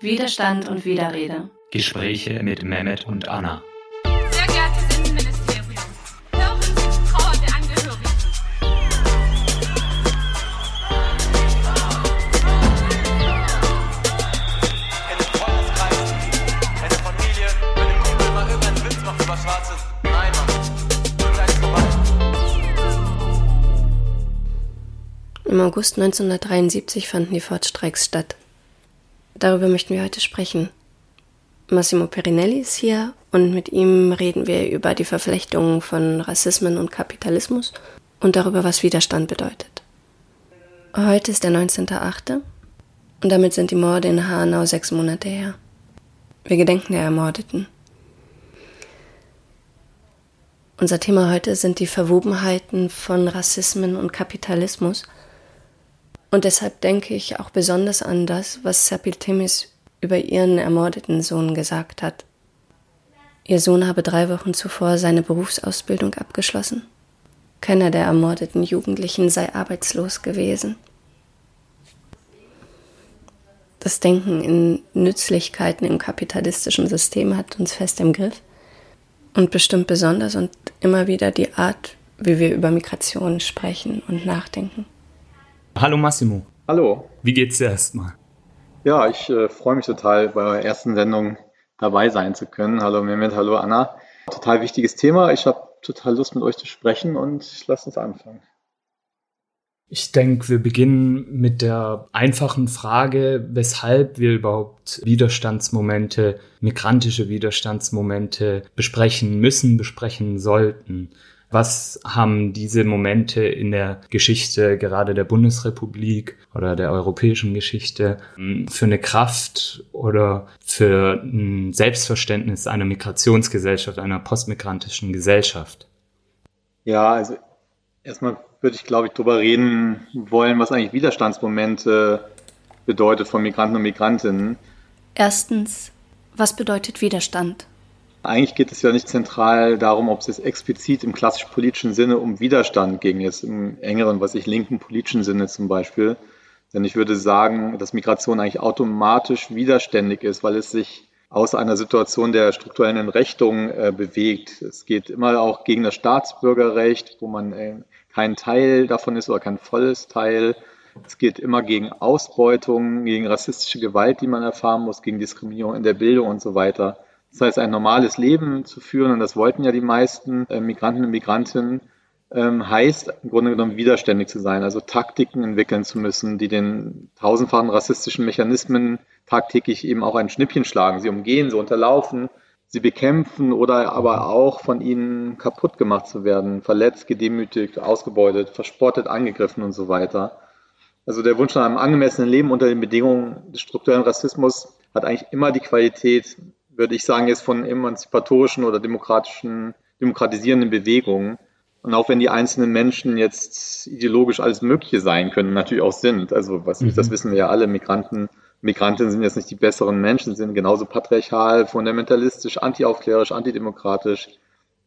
Widerstand und Widerrede. Gespräche mit Mehmet und Anna. Sehr geehrtes Innenministerium, hören Sie die Trauer der Angehörigen. in den Freundeskreisen, in der Familie, wenn ein Kumpel mal irgendeinen Witz macht über Schwarze. Nein, Mann, gleich vorbei. Im August 1973 fanden die Fortstreiks statt. Darüber möchten wir heute sprechen. Massimo Perinelli ist hier und mit ihm reden wir über die Verflechtungen von Rassismen und Kapitalismus und darüber, was Widerstand bedeutet. Heute ist der 19.8. und damit sind die Morde in Hanau sechs Monate her. Wir gedenken der Ermordeten. Unser Thema heute sind die Verwobenheiten von Rassismen und Kapitalismus. Und deshalb denke ich auch besonders an das, was Sepil Timis über ihren ermordeten Sohn gesagt hat. Ihr Sohn habe drei Wochen zuvor seine Berufsausbildung abgeschlossen. Keiner der ermordeten Jugendlichen sei arbeitslos gewesen. Das Denken in Nützlichkeiten im kapitalistischen System hat uns fest im Griff und bestimmt besonders und immer wieder die Art, wie wir über Migration sprechen und nachdenken. Hallo Massimo. Hallo. Wie geht's dir erstmal? Ja, ich äh, freue mich total, bei eurer ersten Sendung dabei sein zu können. Hallo Mehmet, hallo Anna. Total wichtiges Thema. Ich habe total Lust, mit euch zu sprechen und lasst uns anfangen. Ich denke, wir beginnen mit der einfachen Frage, weshalb wir überhaupt Widerstandsmomente, migrantische Widerstandsmomente besprechen müssen, besprechen sollten. Was haben diese Momente in der Geschichte gerade der Bundesrepublik oder der europäischen Geschichte ähm, für eine Kraft oder für ein Selbstverständnis einer Migrationsgesellschaft, einer postmigrantischen Gesellschaft? Ja, also erstmal würde ich, glaube ich, darüber reden wollen, was eigentlich Widerstandsmomente bedeutet von Migranten und Migrantinnen. Erstens, was bedeutet Widerstand? Eigentlich geht es ja nicht zentral darum, ob es jetzt explizit im klassisch politischen Sinne um Widerstand ging, jetzt im engeren, was ich linken politischen Sinne zum Beispiel. Denn ich würde sagen, dass Migration eigentlich automatisch widerständig ist, weil es sich aus einer Situation der strukturellen Entrechtung äh, bewegt. Es geht immer auch gegen das Staatsbürgerrecht, wo man äh, kein Teil davon ist oder kein volles Teil. Es geht immer gegen Ausbeutung, gegen rassistische Gewalt, die man erfahren muss, gegen Diskriminierung in der Bildung und so weiter. Das heißt, ein normales Leben zu führen, und das wollten ja die meisten äh, Migranten und Migrantinnen, ähm, heißt im Grunde genommen widerständig zu sein, also Taktiken entwickeln zu müssen, die den tausendfachen rassistischen Mechanismen tagtäglich eben auch ein Schnippchen schlagen, sie umgehen, sie unterlaufen, sie bekämpfen oder aber auch von ihnen kaputt gemacht zu werden, verletzt, gedemütigt, ausgebeutet, verspottet, angegriffen und so weiter. Also der Wunsch nach einem angemessenen Leben unter den Bedingungen des strukturellen Rassismus hat eigentlich immer die Qualität, würde ich sagen, jetzt von emanzipatorischen oder demokratischen, demokratisierenden Bewegungen. Und auch wenn die einzelnen Menschen jetzt ideologisch alles Mögliche sein können, natürlich auch sind. Also was, mhm. das wissen wir ja alle, Migranten, Migrantinnen sind jetzt nicht die besseren Menschen, sind genauso patriarchal, fundamentalistisch, antiaufklärisch, antidemokratisch.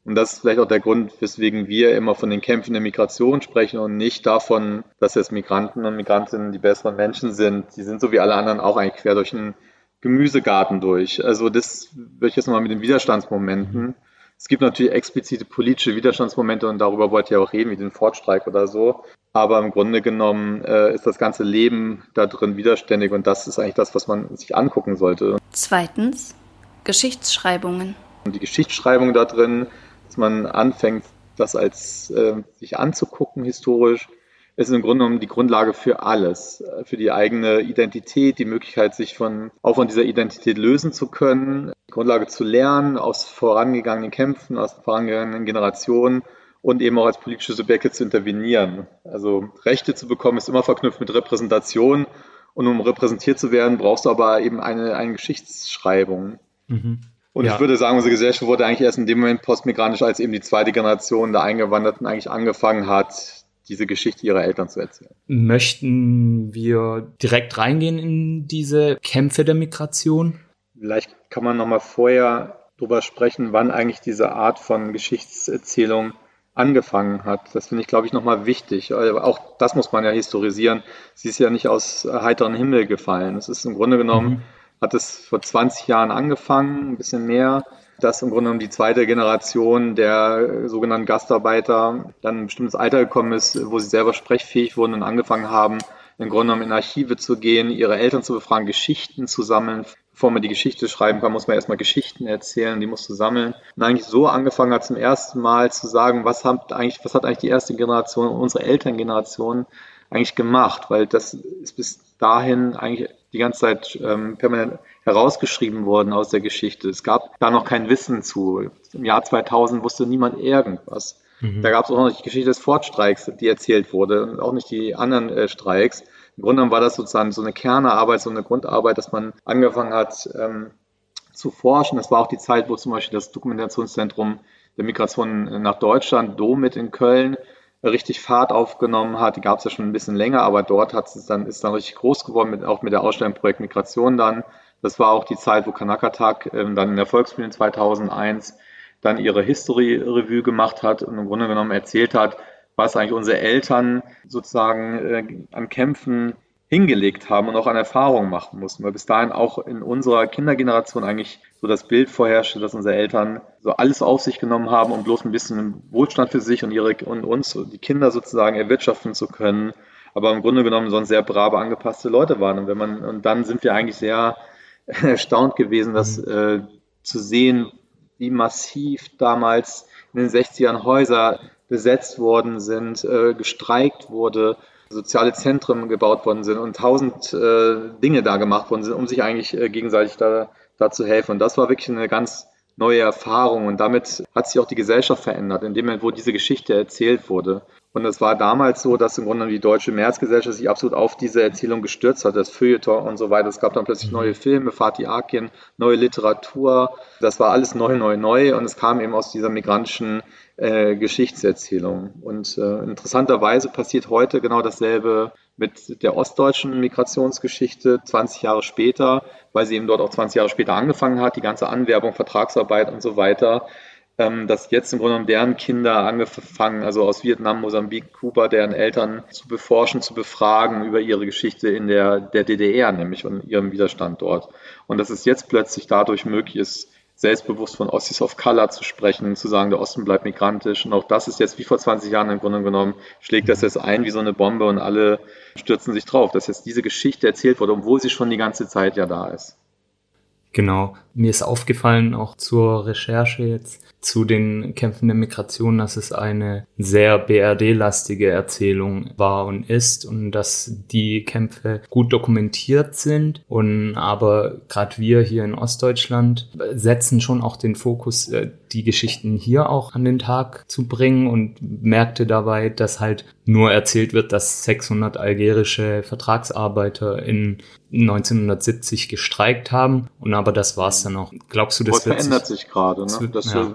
Und das ist vielleicht auch der Grund, weswegen wir immer von den Kämpfen der Migration sprechen und nicht davon, dass jetzt Migranten und Migrantinnen die besseren Menschen sind. Die sind so wie alle anderen auch eigentlich quer durch einen Gemüsegarten durch. Also das würde ich jetzt mal mit den Widerstandsmomenten. Es gibt natürlich explizite politische Widerstandsmomente und darüber wollt ihr auch reden, wie den Fortstreik oder so. Aber im Grunde genommen äh, ist das ganze Leben da drin widerständig und das ist eigentlich das, was man sich angucken sollte. Zweitens, Geschichtsschreibungen. Und die Geschichtsschreibung da drin, dass man anfängt, das als äh, sich anzugucken historisch, ist im Grunde genommen die Grundlage für alles, für die eigene Identität, die Möglichkeit, sich von, auch von dieser Identität lösen zu können, die Grundlage zu lernen aus vorangegangenen Kämpfen, aus vorangegangenen Generationen und eben auch als politische Subjekte zu intervenieren. Also Rechte zu bekommen ist immer verknüpft mit Repräsentation und um repräsentiert zu werden, brauchst du aber eben eine, eine Geschichtsschreibung. Mhm. Und ja. ich würde sagen, unsere Gesellschaft wurde eigentlich erst in dem Moment postmigrantisch, als eben die zweite Generation der Eingewanderten eigentlich angefangen hat, diese Geschichte ihrer Eltern zu erzählen. Möchten wir direkt reingehen in diese Kämpfe der Migration? Vielleicht kann man noch mal vorher darüber sprechen, wann eigentlich diese Art von Geschichtserzählung angefangen hat. Das finde ich, glaube ich, nochmal wichtig. Auch das muss man ja historisieren. Sie ist ja nicht aus heiterem Himmel gefallen. Es ist im Grunde genommen mhm. hat es vor 20 Jahren angefangen, ein bisschen mehr, dass im Grunde genommen die zweite Generation der sogenannten Gastarbeiter dann ein bestimmtes Alter gekommen ist, wo sie selber sprechfähig wurden und angefangen haben, im Grunde genommen in Archive zu gehen, ihre Eltern zu befragen, Geschichten zu sammeln. Bevor man die Geschichte schreiben kann, muss man erstmal Geschichten erzählen, die musst du sammeln. Und eigentlich so angefangen hat zum ersten Mal zu sagen, was hat eigentlich, was hat eigentlich die erste Generation, unsere Elterngeneration eigentlich gemacht, weil das ist bis dahin eigentlich die ganze Zeit ähm, permanent herausgeschrieben worden aus der Geschichte. Es gab da noch kein Wissen zu. Im Jahr 2000 wusste niemand irgendwas. Mhm. Da gab es auch noch die Geschichte des Ford-Streiks, die erzählt wurde und auch nicht die anderen äh, Streiks. Im Grunde genommen war das sozusagen so eine Kernearbeit, so eine Grundarbeit, dass man angefangen hat ähm, zu forschen. Das war auch die Zeit, wo zum Beispiel das Dokumentationszentrum der Migration nach Deutschland, DOMIT in Köln, richtig Fahrt aufgenommen hat. Die gab es ja schon ein bisschen länger, aber dort hat es dann, ist dann richtig groß geworden, mit, auch mit der Ausstellung Projekt Migration dann. Das war auch die Zeit, wo Kanakatak ähm, dann in der Volksbühne 2001 dann ihre History Revue gemacht hat und im Grunde genommen erzählt hat, was eigentlich unsere Eltern sozusagen äh, an Kämpfen hingelegt haben und auch an Erfahrungen machen mussten, weil bis dahin auch in unserer Kindergeneration eigentlich so das Bild vorherrschte, dass unsere Eltern so alles auf sich genommen haben, um bloß ein bisschen Wohlstand für sich und ihre und uns, die Kinder sozusagen erwirtschaften zu können, aber im Grunde genommen sonst sehr brave, angepasste Leute waren. Und wenn man, und dann sind wir eigentlich sehr erstaunt gewesen, das mhm. äh, zu sehen, wie massiv damals in den 60ern Häuser besetzt worden sind, äh, gestreikt wurde, soziale Zentren gebaut worden sind und tausend äh, Dinge da gemacht worden sind, um sich eigentlich äh, gegenseitig da, da zu helfen. Und das war wirklich eine ganz neue Erfahrung und damit hat sich auch die Gesellschaft verändert, in dem Moment, wo diese Geschichte erzählt wurde. Und es war damals so, dass im Grunde die Deutsche Märzgesellschaft sich absolut auf diese Erzählung gestürzt hat, das Feuilleton und so weiter. Es gab dann plötzlich neue Filme, Fatih Akin, neue Literatur. Das war alles neu, neu, neu und es kam eben aus dieser migrantischen äh, Geschichtserzählung. Und äh, interessanterweise passiert heute genau dasselbe mit der ostdeutschen Migrationsgeschichte 20 Jahre später, weil sie eben dort auch 20 Jahre später angefangen hat, die ganze Anwerbung, Vertragsarbeit und so weiter, ähm, dass jetzt im Grunde genommen deren Kinder angefangen, also aus Vietnam, Mosambik, Kuba, deren Eltern zu beforschen, zu befragen über ihre Geschichte in der, der DDR, nämlich und ihrem Widerstand dort. Und dass es jetzt plötzlich dadurch möglich ist, selbstbewusst von Ossis of Color zu sprechen, zu sagen, der Osten bleibt migrantisch. Und auch das ist jetzt wie vor 20 Jahren im Grunde genommen, schlägt das jetzt ein wie so eine Bombe und alle stürzen sich drauf, dass jetzt diese Geschichte erzählt wurde, obwohl sie schon die ganze Zeit ja da ist. Genau. Mir ist aufgefallen, auch zur Recherche jetzt, zu den Kämpfen der Migration, dass es eine sehr BRD-lastige Erzählung war und ist und dass die Kämpfe gut dokumentiert sind und aber gerade wir hier in Ostdeutschland setzen schon auch den Fokus, äh, die Geschichten hier auch an den Tag zu bringen und merkte dabei, dass halt nur erzählt wird, dass 600 algerische Vertragsarbeiter in 1970 gestreikt haben und aber das war's dann auch. Glaubst du, das, das verändert sich, sich gerade? Ne? Das, ja.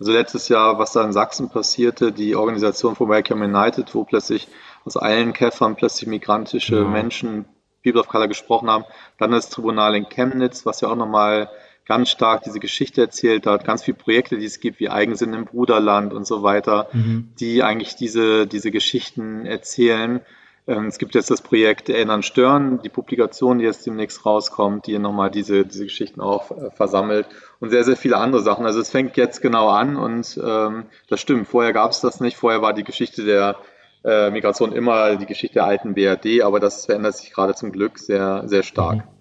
Also letztes Jahr, was da in Sachsen passierte, die Organisation von Welcome United, wo plötzlich aus allen Käffern plötzlich migrantische ja. Menschen, People of Color gesprochen haben. Dann das Tribunal in Chemnitz, was ja auch nochmal ganz stark diese Geschichte erzählt hat, ganz viele Projekte, die es gibt, wie Eigensinn im Bruderland und so weiter, mhm. die eigentlich diese, diese Geschichten erzählen. Ähm, es gibt jetzt das Projekt Erinnern Stören, die Publikation, die jetzt demnächst rauskommt, die nochmal diese, diese Geschichten auch äh, versammelt und sehr, sehr viele andere Sachen. Also es fängt jetzt genau an und ähm, das stimmt, vorher gab es das nicht, vorher war die Geschichte der äh, Migration immer die Geschichte der alten BRD, aber das verändert sich gerade zum Glück sehr, sehr stark. Mhm.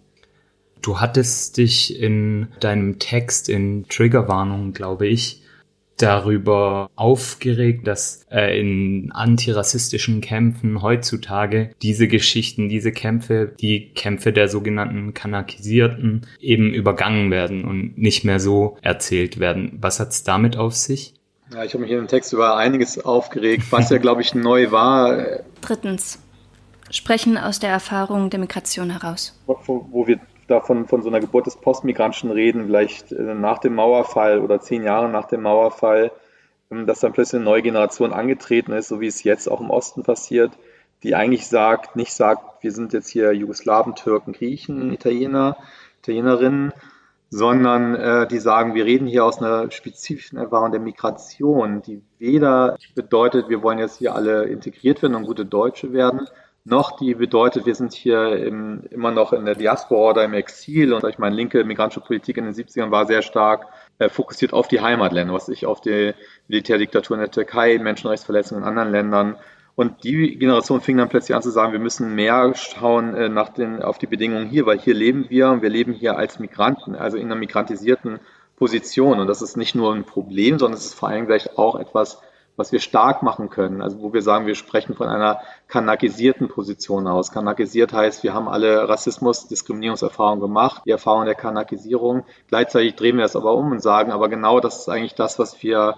Du hattest dich in deinem Text in Triggerwarnungen, glaube ich, darüber aufgeregt, dass äh, in antirassistischen Kämpfen heutzutage diese Geschichten, diese Kämpfe, die Kämpfe der sogenannten Kanakisierten eben übergangen werden und nicht mehr so erzählt werden. Was hat's damit auf sich? Ja, ich habe mich in dem Text über einiges aufgeregt, was ja, glaube ich, neu war. Drittens. Sprechen aus der Erfahrung der Migration heraus. Wo, wo wir davon von so einer Geburt des Postmigrantischen reden, vielleicht äh, nach dem Mauerfall oder zehn Jahre nach dem Mauerfall, ähm, dass dann plötzlich eine neue Generation angetreten ist, so wie es jetzt auch im Osten passiert, die eigentlich sagt, nicht sagt, wir sind jetzt hier Jugoslawen, Türken, Griechen, Italiener, Italienerinnen, sondern äh, die sagen, wir reden hier aus einer spezifischen Erfahrung der Migration, die weder bedeutet, wir wollen jetzt hier alle integriert werden und gute Deutsche werden, noch, die bedeutet, wir sind hier im, immer noch in der Diaspora oder im Exil und ich meine, linke migrantische Politik in den 70ern war sehr stark äh, fokussiert auf die Heimatländer, was ich auf die Militärdiktatur in der Türkei, Menschenrechtsverletzungen in anderen Ländern und die Generation fing dann plötzlich an zu sagen, wir müssen mehr schauen äh, nach den, auf die Bedingungen hier, weil hier leben wir und wir leben hier als Migranten, also in einer migrantisierten Position. Und das ist nicht nur ein Problem, sondern es ist vor allem vielleicht auch etwas, was wir stark machen können. Also wo wir sagen, wir sprechen von einer kanakisierten Position aus. Kanakisiert heißt, wir haben alle Rassismus, Diskriminierungserfahrungen gemacht, die Erfahrung der Kanakisierung. Gleichzeitig drehen wir es aber um und sagen, aber genau das ist eigentlich das, was wir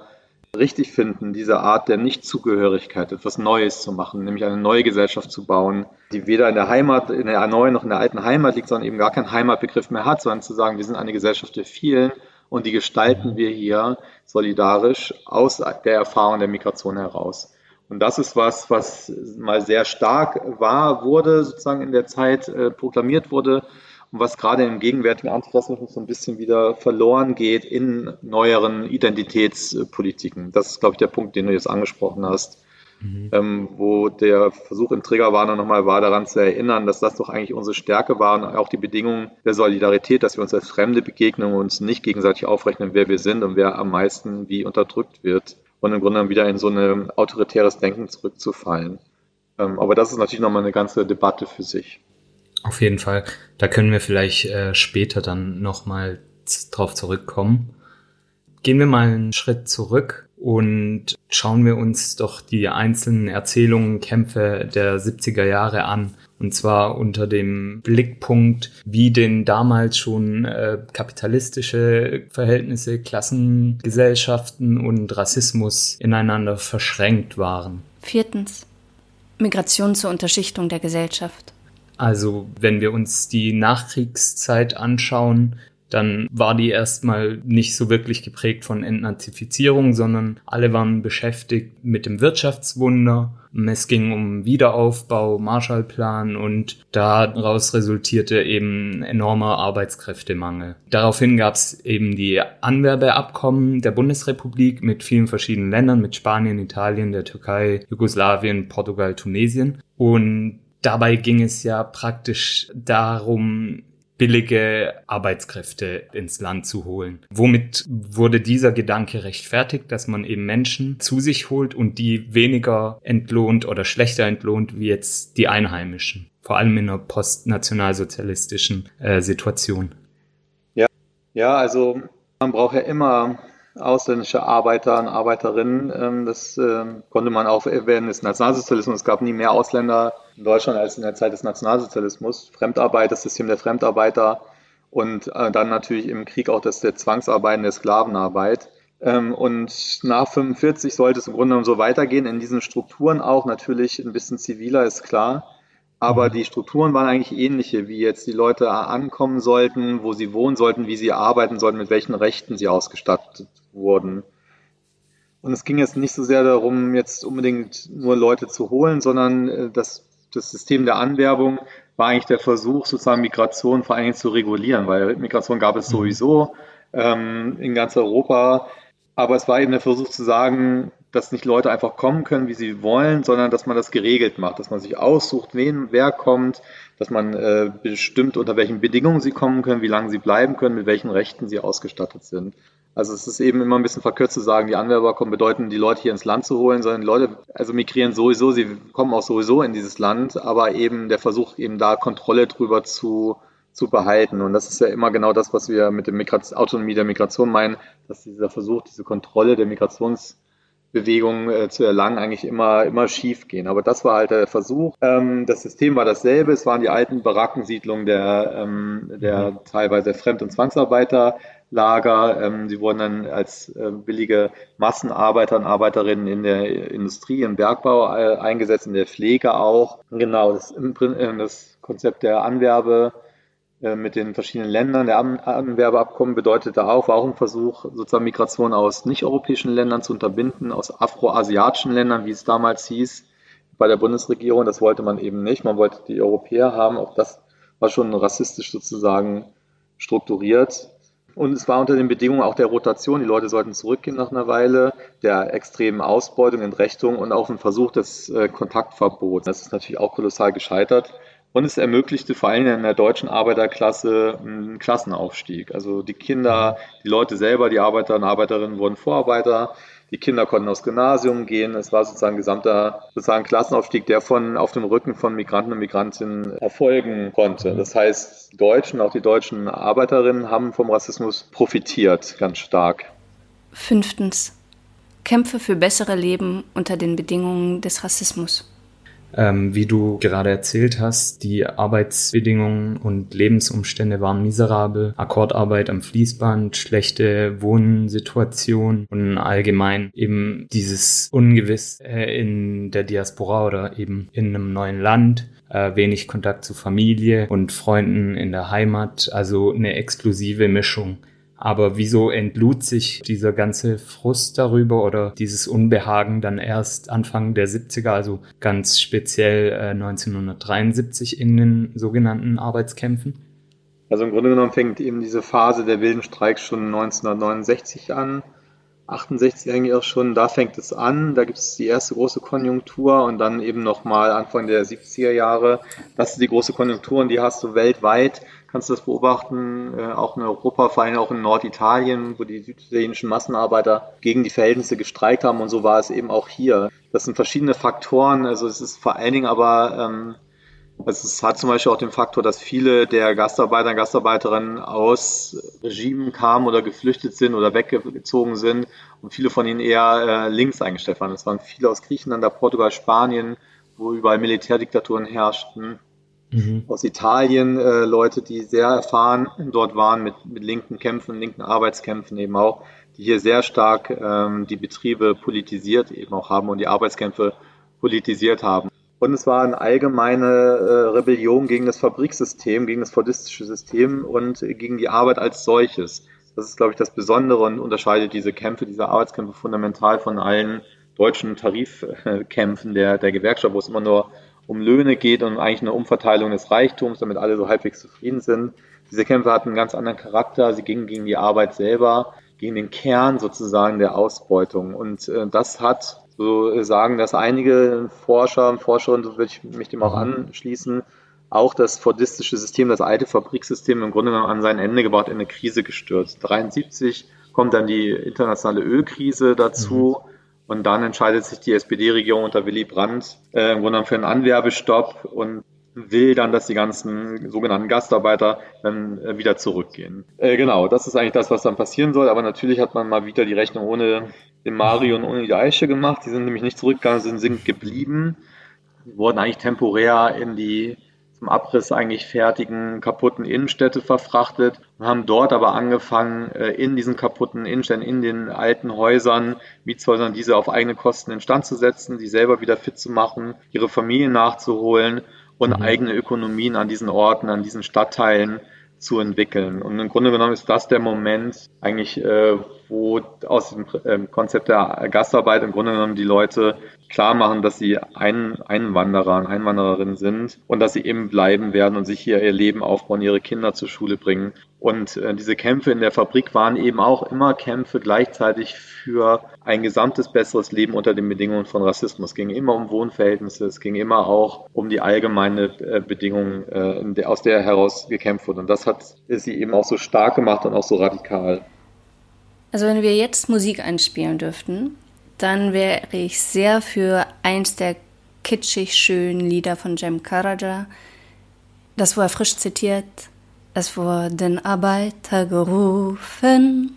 richtig finden, diese Art der Nichtzugehörigkeit, etwas Neues zu machen, nämlich eine neue Gesellschaft zu bauen, die weder in der Heimat, in der neuen noch in der alten Heimat liegt, sondern eben gar keinen Heimatbegriff mehr hat, sondern zu sagen, wir sind eine Gesellschaft der vielen und die gestalten wir hier solidarisch aus der Erfahrung der Migration heraus. Und das ist was, was mal sehr stark war, wurde, sozusagen in der Zeit äh, proklamiert wurde und was gerade im gegenwärtigen Antirassismus so ein bisschen wieder verloren geht in neueren Identitätspolitiken. Das ist, glaube ich, der Punkt, den du jetzt angesprochen hast. Mhm. Ähm, wo der Versuch im Triggerwarner nochmal war, daran zu erinnern, dass das doch eigentlich unsere Stärke war und auch die Bedingungen der Solidarität, dass wir uns als Fremde begegnen und uns nicht gegenseitig aufrechnen, wer wir sind und wer am meisten wie unterdrückt wird und im Grunde wieder in so ein autoritäres Denken zurückzufallen. Ähm, aber das ist natürlich nochmal eine ganze Debatte für sich. Auf jeden Fall. Da können wir vielleicht äh, später dann nochmal drauf zurückkommen. Gehen wir mal einen Schritt zurück und schauen wir uns doch die einzelnen Erzählungen, Kämpfe der 70er Jahre an. Und zwar unter dem Blickpunkt, wie denn damals schon äh, kapitalistische Verhältnisse, Klassengesellschaften und Rassismus ineinander verschränkt waren. Viertens. Migration zur Unterschichtung der Gesellschaft. Also wenn wir uns die Nachkriegszeit anschauen, dann war die erstmal nicht so wirklich geprägt von Entnazifizierung, sondern alle waren beschäftigt mit dem Wirtschaftswunder. Es ging um Wiederaufbau, Marshallplan und daraus resultierte eben enormer Arbeitskräftemangel. Daraufhin gab es eben die Anwerbeabkommen der Bundesrepublik mit vielen verschiedenen Ländern, mit Spanien, Italien, der Türkei, Jugoslawien, Portugal, Tunesien. Und Dabei ging es ja praktisch darum, billige Arbeitskräfte ins Land zu holen. Womit wurde dieser Gedanke rechtfertigt, dass man eben Menschen zu sich holt und die weniger entlohnt oder schlechter entlohnt wie jetzt die Einheimischen, vor allem in einer postnationalsozialistischen äh, Situation. Ja, ja, also man braucht ja immer ausländische Arbeiter und Arbeiterinnen. Ähm, das ähm, konnte man auch während des Nationalsozialismus. Es gab nie mehr Ausländer in Deutschland als in der Zeit des Nationalsozialismus. Fremdarbeit, das System der Fremdarbeiter und äh, dann natürlich im Krieg auch das der Zwangsarbeit, der Sklavenarbeit. Ähm, und nach 45 sollte es im Grunde genommen so weitergehen, in diesen Strukturen auch natürlich ein bisschen ziviler, ist klar. Aber mhm. die Strukturen waren eigentlich ähnliche, wie jetzt die Leute ankommen sollten, wo sie wohnen sollten, wie sie arbeiten sollten, mit welchen Rechten sie ausgestattet wurden. Und es ging jetzt nicht so sehr darum, jetzt unbedingt nur Leute zu holen, sondern äh, das, das System der Anwerbung war eigentlich der Versuch, sozusagen Migration vor allen Dingen zu regulieren, weil Migration gab es mhm. sowieso ähm, in ganz Europa. Aber es war eben der Versuch zu sagen, dass nicht Leute einfach kommen können, wie sie wollen, sondern dass man das geregelt macht, dass man sich aussucht, wen, wer kommt, dass man äh, bestimmt, unter welchen Bedingungen sie kommen können, wie lange sie bleiben können, mit welchen Rechten sie ausgestattet sind. Also es ist eben immer ein bisschen verkürzt zu sagen, die Anwerber kommen bedeuten, die Leute hier ins Land zu holen, sondern Leute, also migrieren sowieso, sie kommen auch sowieso in dieses Land, aber eben der Versuch, eben da Kontrolle drüber zu, zu behalten. Und das ist ja immer genau das, was wir mit der Autonomie der Migration meinen, dass dieser Versuch, diese Kontrolle der Migrations Bewegungen äh, zu erlangen, eigentlich immer, immer schief gehen. Aber das war halt der Versuch. Ähm, das System war dasselbe. Es waren die alten Barackensiedlungen der, ähm, der mhm. teilweise Fremd- und Zwangsarbeiterlager. Ähm, sie wurden dann als äh, billige Massenarbeiter und Arbeiterinnen in der Industrie, im Bergbau äh, eingesetzt, in der Pflege auch. Genau, das, äh, das Konzept der Anwerbe mit den verschiedenen Ländern. Der Anwerbeabkommen bedeutete auch, war auch ein Versuch, sozusagen Migration aus nicht-europäischen Ländern zu unterbinden, aus afroasiatischen Ländern, wie es damals hieß, bei der Bundesregierung. Das wollte man eben nicht. Man wollte die Europäer haben. Auch das war schon rassistisch sozusagen strukturiert. Und es war unter den Bedingungen auch der Rotation. Die Leute sollten zurückgehen nach einer Weile, der extremen Ausbeutung, Entrechtung und auch ein Versuch des äh, Kontaktverbots. Das ist natürlich auch kolossal gescheitert. Und es ermöglichte vor allem in der deutschen Arbeiterklasse einen Klassenaufstieg. Also die Kinder, die Leute selber, die Arbeiter und Arbeiterinnen wurden Vorarbeiter. Die Kinder konnten aufs Gymnasium gehen. Es war sozusagen ein gesamter sozusagen Klassenaufstieg, der von auf dem Rücken von Migranten und Migrantinnen erfolgen konnte. Das heißt, die Deutschen, auch die deutschen Arbeiterinnen haben vom Rassismus profitiert, ganz stark. Fünftens. Kämpfe für bessere Leben unter den Bedingungen des Rassismus. Ähm, wie du gerade erzählt hast, die Arbeitsbedingungen und Lebensumstände waren miserabel. Akkordarbeit am Fließband, schlechte Wohnsituation und allgemein eben dieses Ungewiss äh, in der Diaspora oder eben in einem neuen Land äh, wenig Kontakt zu Familie und Freunden in der Heimat, also eine exklusive Mischung. Aber wieso entlud sich dieser ganze Frust darüber oder dieses Unbehagen dann erst Anfang der 70er, also ganz speziell äh, 1973 in den sogenannten Arbeitskämpfen? Also im Grunde genommen fängt eben diese Phase der wilden Streiks schon 1969 an. 68 eigentlich auch schon, da fängt es an, da gibt es die erste große Konjunktur und dann eben nochmal Anfang der 70er Jahre. Das ist die große Konjunktur und die hast du weltweit kannst du das beobachten, äh, auch in Europa, vor allem auch in Norditalien, wo die süditalienischen Massenarbeiter gegen die Verhältnisse gestreikt haben und so war es eben auch hier. Das sind verschiedene Faktoren, also es ist vor allen Dingen aber, ähm, also es hat zum Beispiel auch den Faktor, dass viele der Gastarbeiter und Gastarbeiterinnen aus Regimen kamen oder geflüchtet sind oder weggezogen sind und viele von ihnen eher äh, links eingestellt waren. Es waren viele aus Griechenland, Portugal, Spanien, wo überall Militärdiktaturen herrschten mhm. aus Italien, äh, Leute, die sehr erfahren dort waren mit, mit linken Kämpfen, linken Arbeitskämpfen eben auch, die hier sehr stark ähm, die Betriebe politisiert eben auch haben und die Arbeitskämpfe politisiert haben. Und es war eine allgemeine äh, Rebellion gegen das Fabriksystem, gegen das fordistische System und gegen die Arbeit als solches. Das ist, glaube ich, das Besondere und unterscheidet diese Kämpfe, diese Arbeitskämpfe fundamental von allen deutschen Tarifkämpfen der, der Gewerkschaft, wo es immer nur um Löhne geht und eigentlich eine Umverteilung des Reichtums, damit alle so halbwegs zufrieden sind. Diese Kämpfe hatten einen ganz anderen Charakter. Sie gingen gegen die Arbeit selber, gegen den Kern sozusagen der Ausbeutung. Und äh, das hat, so sagen das einige Forscher und Forscherinnen, so würde ich mich dem auch anschließen, auch das fordistische System, das alte Fabriksystem im Grunde genommen an sein Ende gebaut, in eine Krise gestürzt. 73 kommt dann die internationale Ölkrise dazu. Mhm. Und dann entscheidet sich die SPD-Regierung unter Willy Brandt äh, im Grunde für einen Anwerbestopp und will dann, dass die ganzen sogenannten Gastarbeiter dann äh, wieder zurückgehen. Äh, genau, das ist eigentlich das, was dann passieren soll. Aber natürlich hat man mal wieder die Rechnung ohne den Mario und ohne die Eiche gemacht. Die sind nämlich nicht zurückgegangen, sind, sind geblieben, wurden eigentlich temporär in die zum Abriss eigentlich fertigen kaputten Innenstädte verfrachtet und haben dort aber angefangen, äh, in diesen kaputten Innenstädten, in den alten Häusern, Mietshäusern, diese auf eigene Kosten instand zu setzen, die selber wieder fit zu machen, ihre Familien nachzuholen und mhm. eigene Ökonomien an diesen Orten, an diesen Stadtteilen zu entwickeln. Und im Grunde genommen ist das der Moment eigentlich, äh, wo aus dem ähm, Konzept der Gastarbeit im Grunde genommen die Leute klar machen, dass sie ein Einwanderer und Einwandererinnen sind und dass sie eben bleiben werden und sich hier ihr Leben aufbauen, ihre Kinder zur Schule bringen. Und äh, diese Kämpfe in der Fabrik waren eben auch immer Kämpfe gleichzeitig für ein gesamtes besseres Leben unter den Bedingungen von Rassismus. Es ging immer um Wohnverhältnisse, es ging immer auch um die allgemeine äh, Bedingung, äh, der, aus der heraus gekämpft wurde. Und das hat sie eben auch so stark gemacht und auch so radikal. Also wenn wir jetzt Musik einspielen dürften, dann wäre ich sehr für eins der kitschig schönen Lieder von Jem Karaja. Das wurde frisch zitiert. Es wurden Arbeiter gerufen,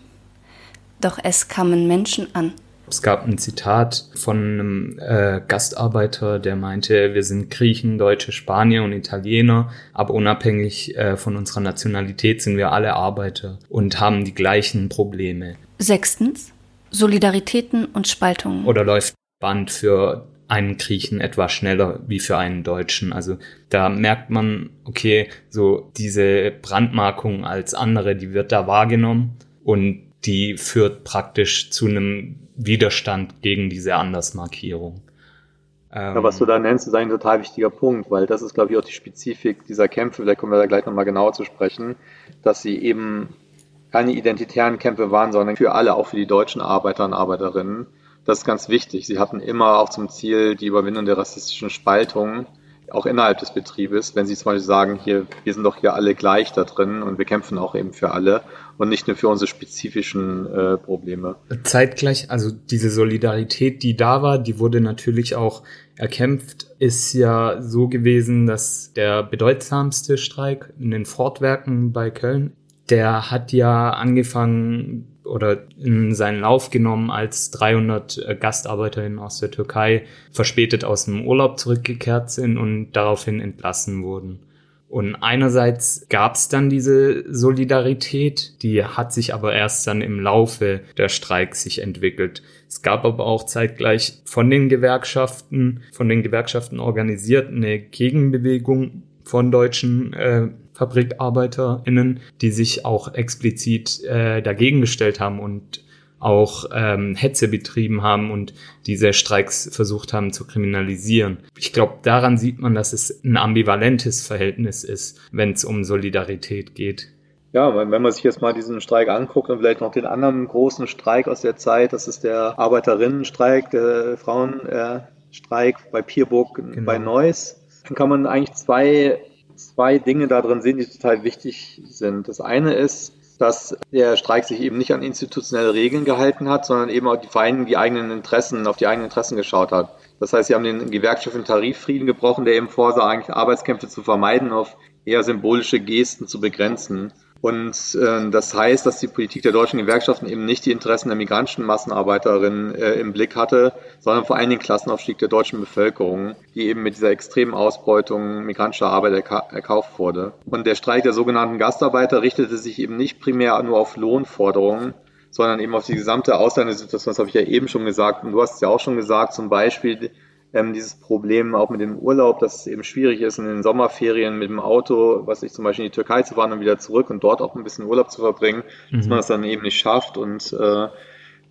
doch es kamen Menschen an. Es gab ein Zitat von einem äh, Gastarbeiter, der meinte, wir sind Griechen, Deutsche, Spanier und Italiener, aber unabhängig äh, von unserer Nationalität sind wir alle Arbeiter und haben die gleichen Probleme. Sechstens, Solidaritäten und Spaltungen. Oder läuft Band für einen Griechen etwas schneller wie für einen Deutschen. Also da merkt man, okay, so diese Brandmarkung als andere, die wird da wahrgenommen und die führt praktisch zu einem Widerstand gegen diese Andersmarkierung. Ja, was du da nennst, ist ein total wichtiger Punkt, weil das ist, glaube ich, auch die Spezifik dieser Kämpfe, vielleicht kommen wir da gleich nochmal genauer zu sprechen, dass sie eben keine identitären Kämpfe waren, sondern für alle, auch für die deutschen Arbeiter und Arbeiterinnen. Das ist ganz wichtig. Sie hatten immer auch zum Ziel die Überwindung der rassistischen Spaltung, auch innerhalb des Betriebes. Wenn Sie zum Beispiel sagen, hier, wir sind doch hier alle gleich da drin und wir kämpfen auch eben für alle und nicht nur für unsere spezifischen äh, Probleme. Zeitgleich, also diese Solidarität, die da war, die wurde natürlich auch erkämpft, ist ja so gewesen, dass der bedeutsamste Streik in den Fortwerken bei Köln, der hat ja angefangen oder in seinen Lauf genommen, als 300 äh, Gastarbeiterinnen aus der Türkei verspätet aus dem Urlaub zurückgekehrt sind und daraufhin entlassen wurden. Und einerseits gab es dann diese Solidarität, die hat sich aber erst dann im Laufe der Streiks sich entwickelt. Es gab aber auch zeitgleich von den Gewerkschaften, von den Gewerkschaften organisiert eine Gegenbewegung von deutschen äh, FabrikarbeiterInnen, die sich auch explizit äh, dagegen gestellt haben und auch ähm, Hetze betrieben haben und diese Streiks versucht haben zu kriminalisieren. Ich glaube, daran sieht man, dass es ein ambivalentes Verhältnis ist, wenn es um Solidarität geht. Ja, wenn man sich jetzt mal diesen Streik anguckt und vielleicht noch den anderen großen Streik aus der Zeit, das ist der Arbeiterinnenstreik, der Frauenstreik bei Pierburg genau. bei Neuss, dann kann man eigentlich zwei zwei Dinge da drin sehen, die total wichtig sind. Das eine ist, dass der Streik sich eben nicht an institutionelle Regeln gehalten hat, sondern eben auch die Vereine die eigenen Interessen, auf die eigenen Interessen geschaut hat. Das heißt, sie haben den Gewerkschaften Tariffrieden gebrochen, der eben vorsah, eigentlich Arbeitskämpfe zu vermeiden, auf eher symbolische Gesten zu begrenzen. Und äh, das heißt, dass die Politik der deutschen Gewerkschaften eben nicht die Interessen der migrantischen Massenarbeiterinnen äh, im Blick hatte, sondern vor allem den Klassenaufstieg der deutschen Bevölkerung, die eben mit dieser extremen Ausbeutung migrantischer Arbeit erka erkauft wurde. Und der Streik der sogenannten Gastarbeiter richtete sich eben nicht primär nur auf Lohnforderungen, sondern eben auf die gesamte Ausländesituation. Das habe ich ja eben schon gesagt. Und du hast es ja auch schon gesagt, zum Beispiel ähm, dieses Problem auch mit dem Urlaub, dass es eben schwierig ist, in den Sommerferien mit dem Auto, was ich zum Beispiel in die Türkei zu fahren und wieder zurück und dort auch ein bisschen Urlaub zu verbringen, mhm. dass man das dann eben nicht schafft. Und äh,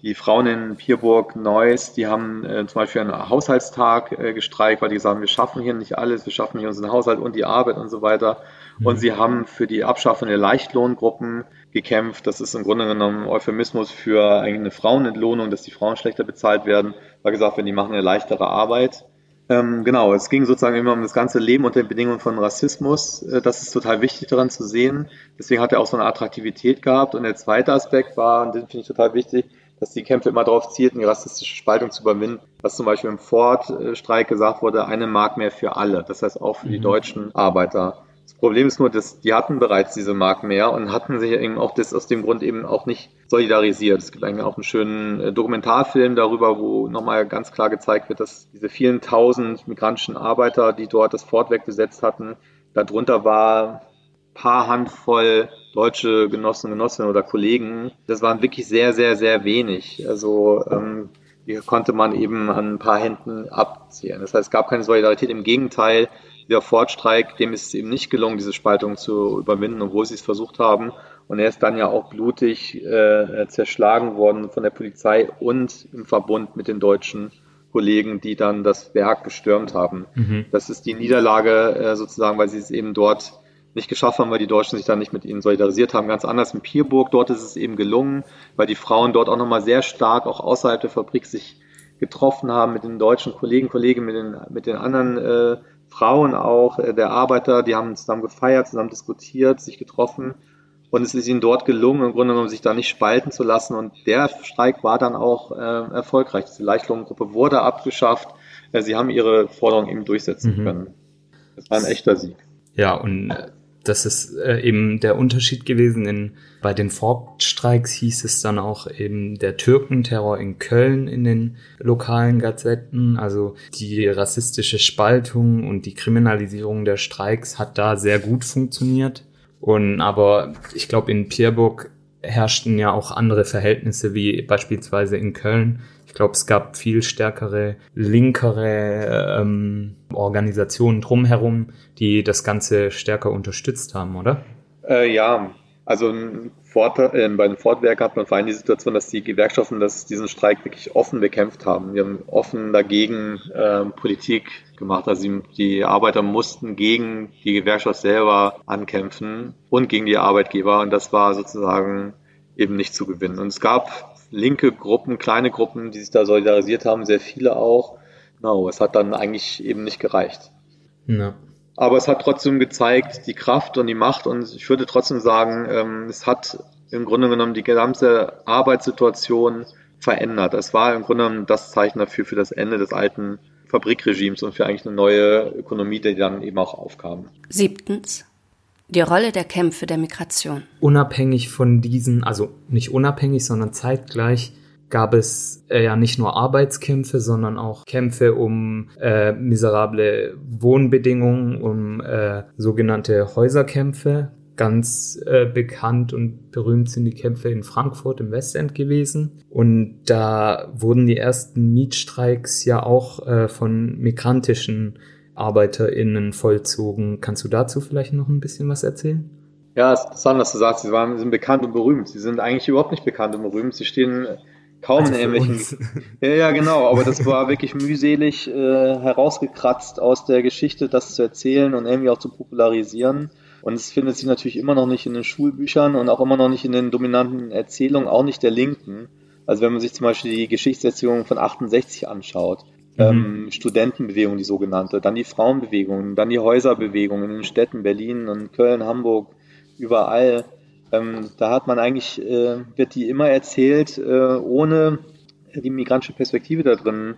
die Frauen in Pierburg, Neuss, die haben äh, zum Beispiel einen Haushaltstag äh, gestreikt, weil die sagen, wir schaffen hier nicht alles, wir schaffen hier unseren Haushalt und die Arbeit und so weiter. Mhm. Und sie haben für die Abschaffung der Leichtlohngruppen gekämpft. Das ist im Grunde genommen ein Euphemismus für eine Frauenentlohnung, dass die Frauen schlechter bezahlt werden. War gesagt, wenn die machen eine leichtere Arbeit. Ähm, genau, es ging sozusagen immer um das ganze Leben unter den Bedingungen von Rassismus. Äh, das ist total wichtig daran zu sehen. Deswegen hat er auch so eine Attraktivität gehabt. Und der zweite Aspekt war, und den finde ich total wichtig, dass die Kämpfe immer darauf zielten, die rassistische Spaltung zu überwinden. Was zum Beispiel im Ford-Streik gesagt wurde, eine Mark mehr für alle. Das heißt auch für die mhm. deutschen Arbeiter. Das Problem ist nur, dass die hatten bereits diese Mark mehr und hatten sich eben auch das aus dem Grund eben auch nicht solidarisiert. Es gibt eigentlich auch einen schönen äh, Dokumentarfilm darüber, wo nochmal ganz klar gezeigt wird, dass diese vielen tausend migrantischen Arbeiter, die dort das Fortweg besetzt hatten, darunter war paar Handvoll deutsche Genossen, Genossinnen oder Kollegen. Das waren wirklich sehr, sehr, sehr wenig. Also ähm, hier konnte man eben an ein paar Händen abzählen. Das heißt, es gab keine Solidarität. Im Gegenteil, der Ford-Streik, dem ist es eben nicht gelungen, diese Spaltung zu überwinden, obwohl sie es versucht haben. Und er ist dann ja auch blutig äh, zerschlagen worden von der Polizei und im Verbund mit den deutschen Kollegen, die dann das Werk gestürmt haben. Mhm. Das ist die Niederlage äh, sozusagen, weil sie es eben dort nicht geschafft haben, weil die Deutschen sich dann nicht mit ihnen solidarisiert haben. Ganz anders in Pierburg, dort ist es eben gelungen, weil die Frauen dort auch nochmal sehr stark, auch außerhalb der Fabrik, sich getroffen haben mit den deutschen Kollegen, Kollegen, mit den, mit den anderen äh, Frauen auch, äh, der Arbeiter, die haben zusammen gefeiert, zusammen diskutiert, sich getroffen. Und es ist ihnen dort gelungen, im Grunde genommen sich da nicht spalten zu lassen. Und der Streik war dann auch äh, erfolgreich. Diese Leichtlohngruppe wurde abgeschafft. Äh, sie haben ihre Forderung eben durchsetzen mhm. können. Das war ein echter Sieg. Ja, und äh, das ist äh, eben der Unterschied gewesen. In, bei den Fortstreiks hieß es dann auch eben der Türkenterror in Köln in den lokalen Gazetten. Also die rassistische Spaltung und die Kriminalisierung der Streiks hat da sehr gut funktioniert. Und aber ich glaube, in Pierburg herrschten ja auch andere Verhältnisse wie beispielsweise in Köln. Ich glaube, es gab viel stärkere, linkere ähm, Organisationen drumherum, die das Ganze stärker unterstützt haben, oder? Äh, ja, also Ford, äh, bei den Fortwerken hat man vor allem die Situation, dass die Gewerkschaften das, diesen Streik wirklich offen bekämpft haben. Die haben offen dagegen äh, Politik gemacht. Also die Arbeiter mussten gegen die Gewerkschaft selber ankämpfen und gegen die Arbeitgeber. Und das war sozusagen eben nicht zu gewinnen. Und es gab linke Gruppen, kleine Gruppen, die sich da solidarisiert haben, sehr viele auch. Genau, es hat dann eigentlich eben nicht gereicht. Ja. Aber es hat trotzdem gezeigt, die Kraft und die Macht. Und ich würde trotzdem sagen, ähm, es hat im Grunde genommen die gesamte Arbeitssituation verändert. Es war im Grunde genommen das Zeichen dafür für das Ende des alten Fabrikregimes und für eigentlich eine neue Ökonomie, die dann eben auch aufkam. Siebtens. Die Rolle der Kämpfe der Migration. Unabhängig von diesen, also nicht unabhängig, sondern zeitgleich gab es äh, ja nicht nur Arbeitskämpfe, sondern auch Kämpfe um äh, miserable Wohnbedingungen, um äh, sogenannte Häuserkämpfe. Ganz äh, bekannt und berühmt sind die Kämpfe in Frankfurt im Westend gewesen. Und da wurden die ersten Mietstreiks ja auch äh, von migrantischen ArbeiterInnen vollzogen. Kannst du dazu vielleicht noch ein bisschen was erzählen? Ja, es ist interessant, dass du sagst, sie waren, sind bekannt und berühmt. Sie sind eigentlich überhaupt nicht bekannt und berühmt. Sie stehen kaum Also in irgendwelchen. Ja, ja, genau, aber das war wirklich mühselig äh, herausgekratzt aus der Geschichte, das zu erzählen und irgendwie auch zu popularisieren. Und es findet sich natürlich immer noch nicht in den Schulbüchern und auch immer noch nicht in den dominanten Erzählungen, auch nicht der Linken. Also wenn man sich zum Beispiel die Geschichtserzählung von 68 anschaut, ähm, Studentenbewegung, die sogenannte, dann die Frauenbewegung, dann die Häuserbewegung in den Städten Berlin und Köln, Hamburg, überall. Ähm, da hat man eigentlich, äh, wird die immer erzählt, äh, ohne die migrantische Perspektive da drin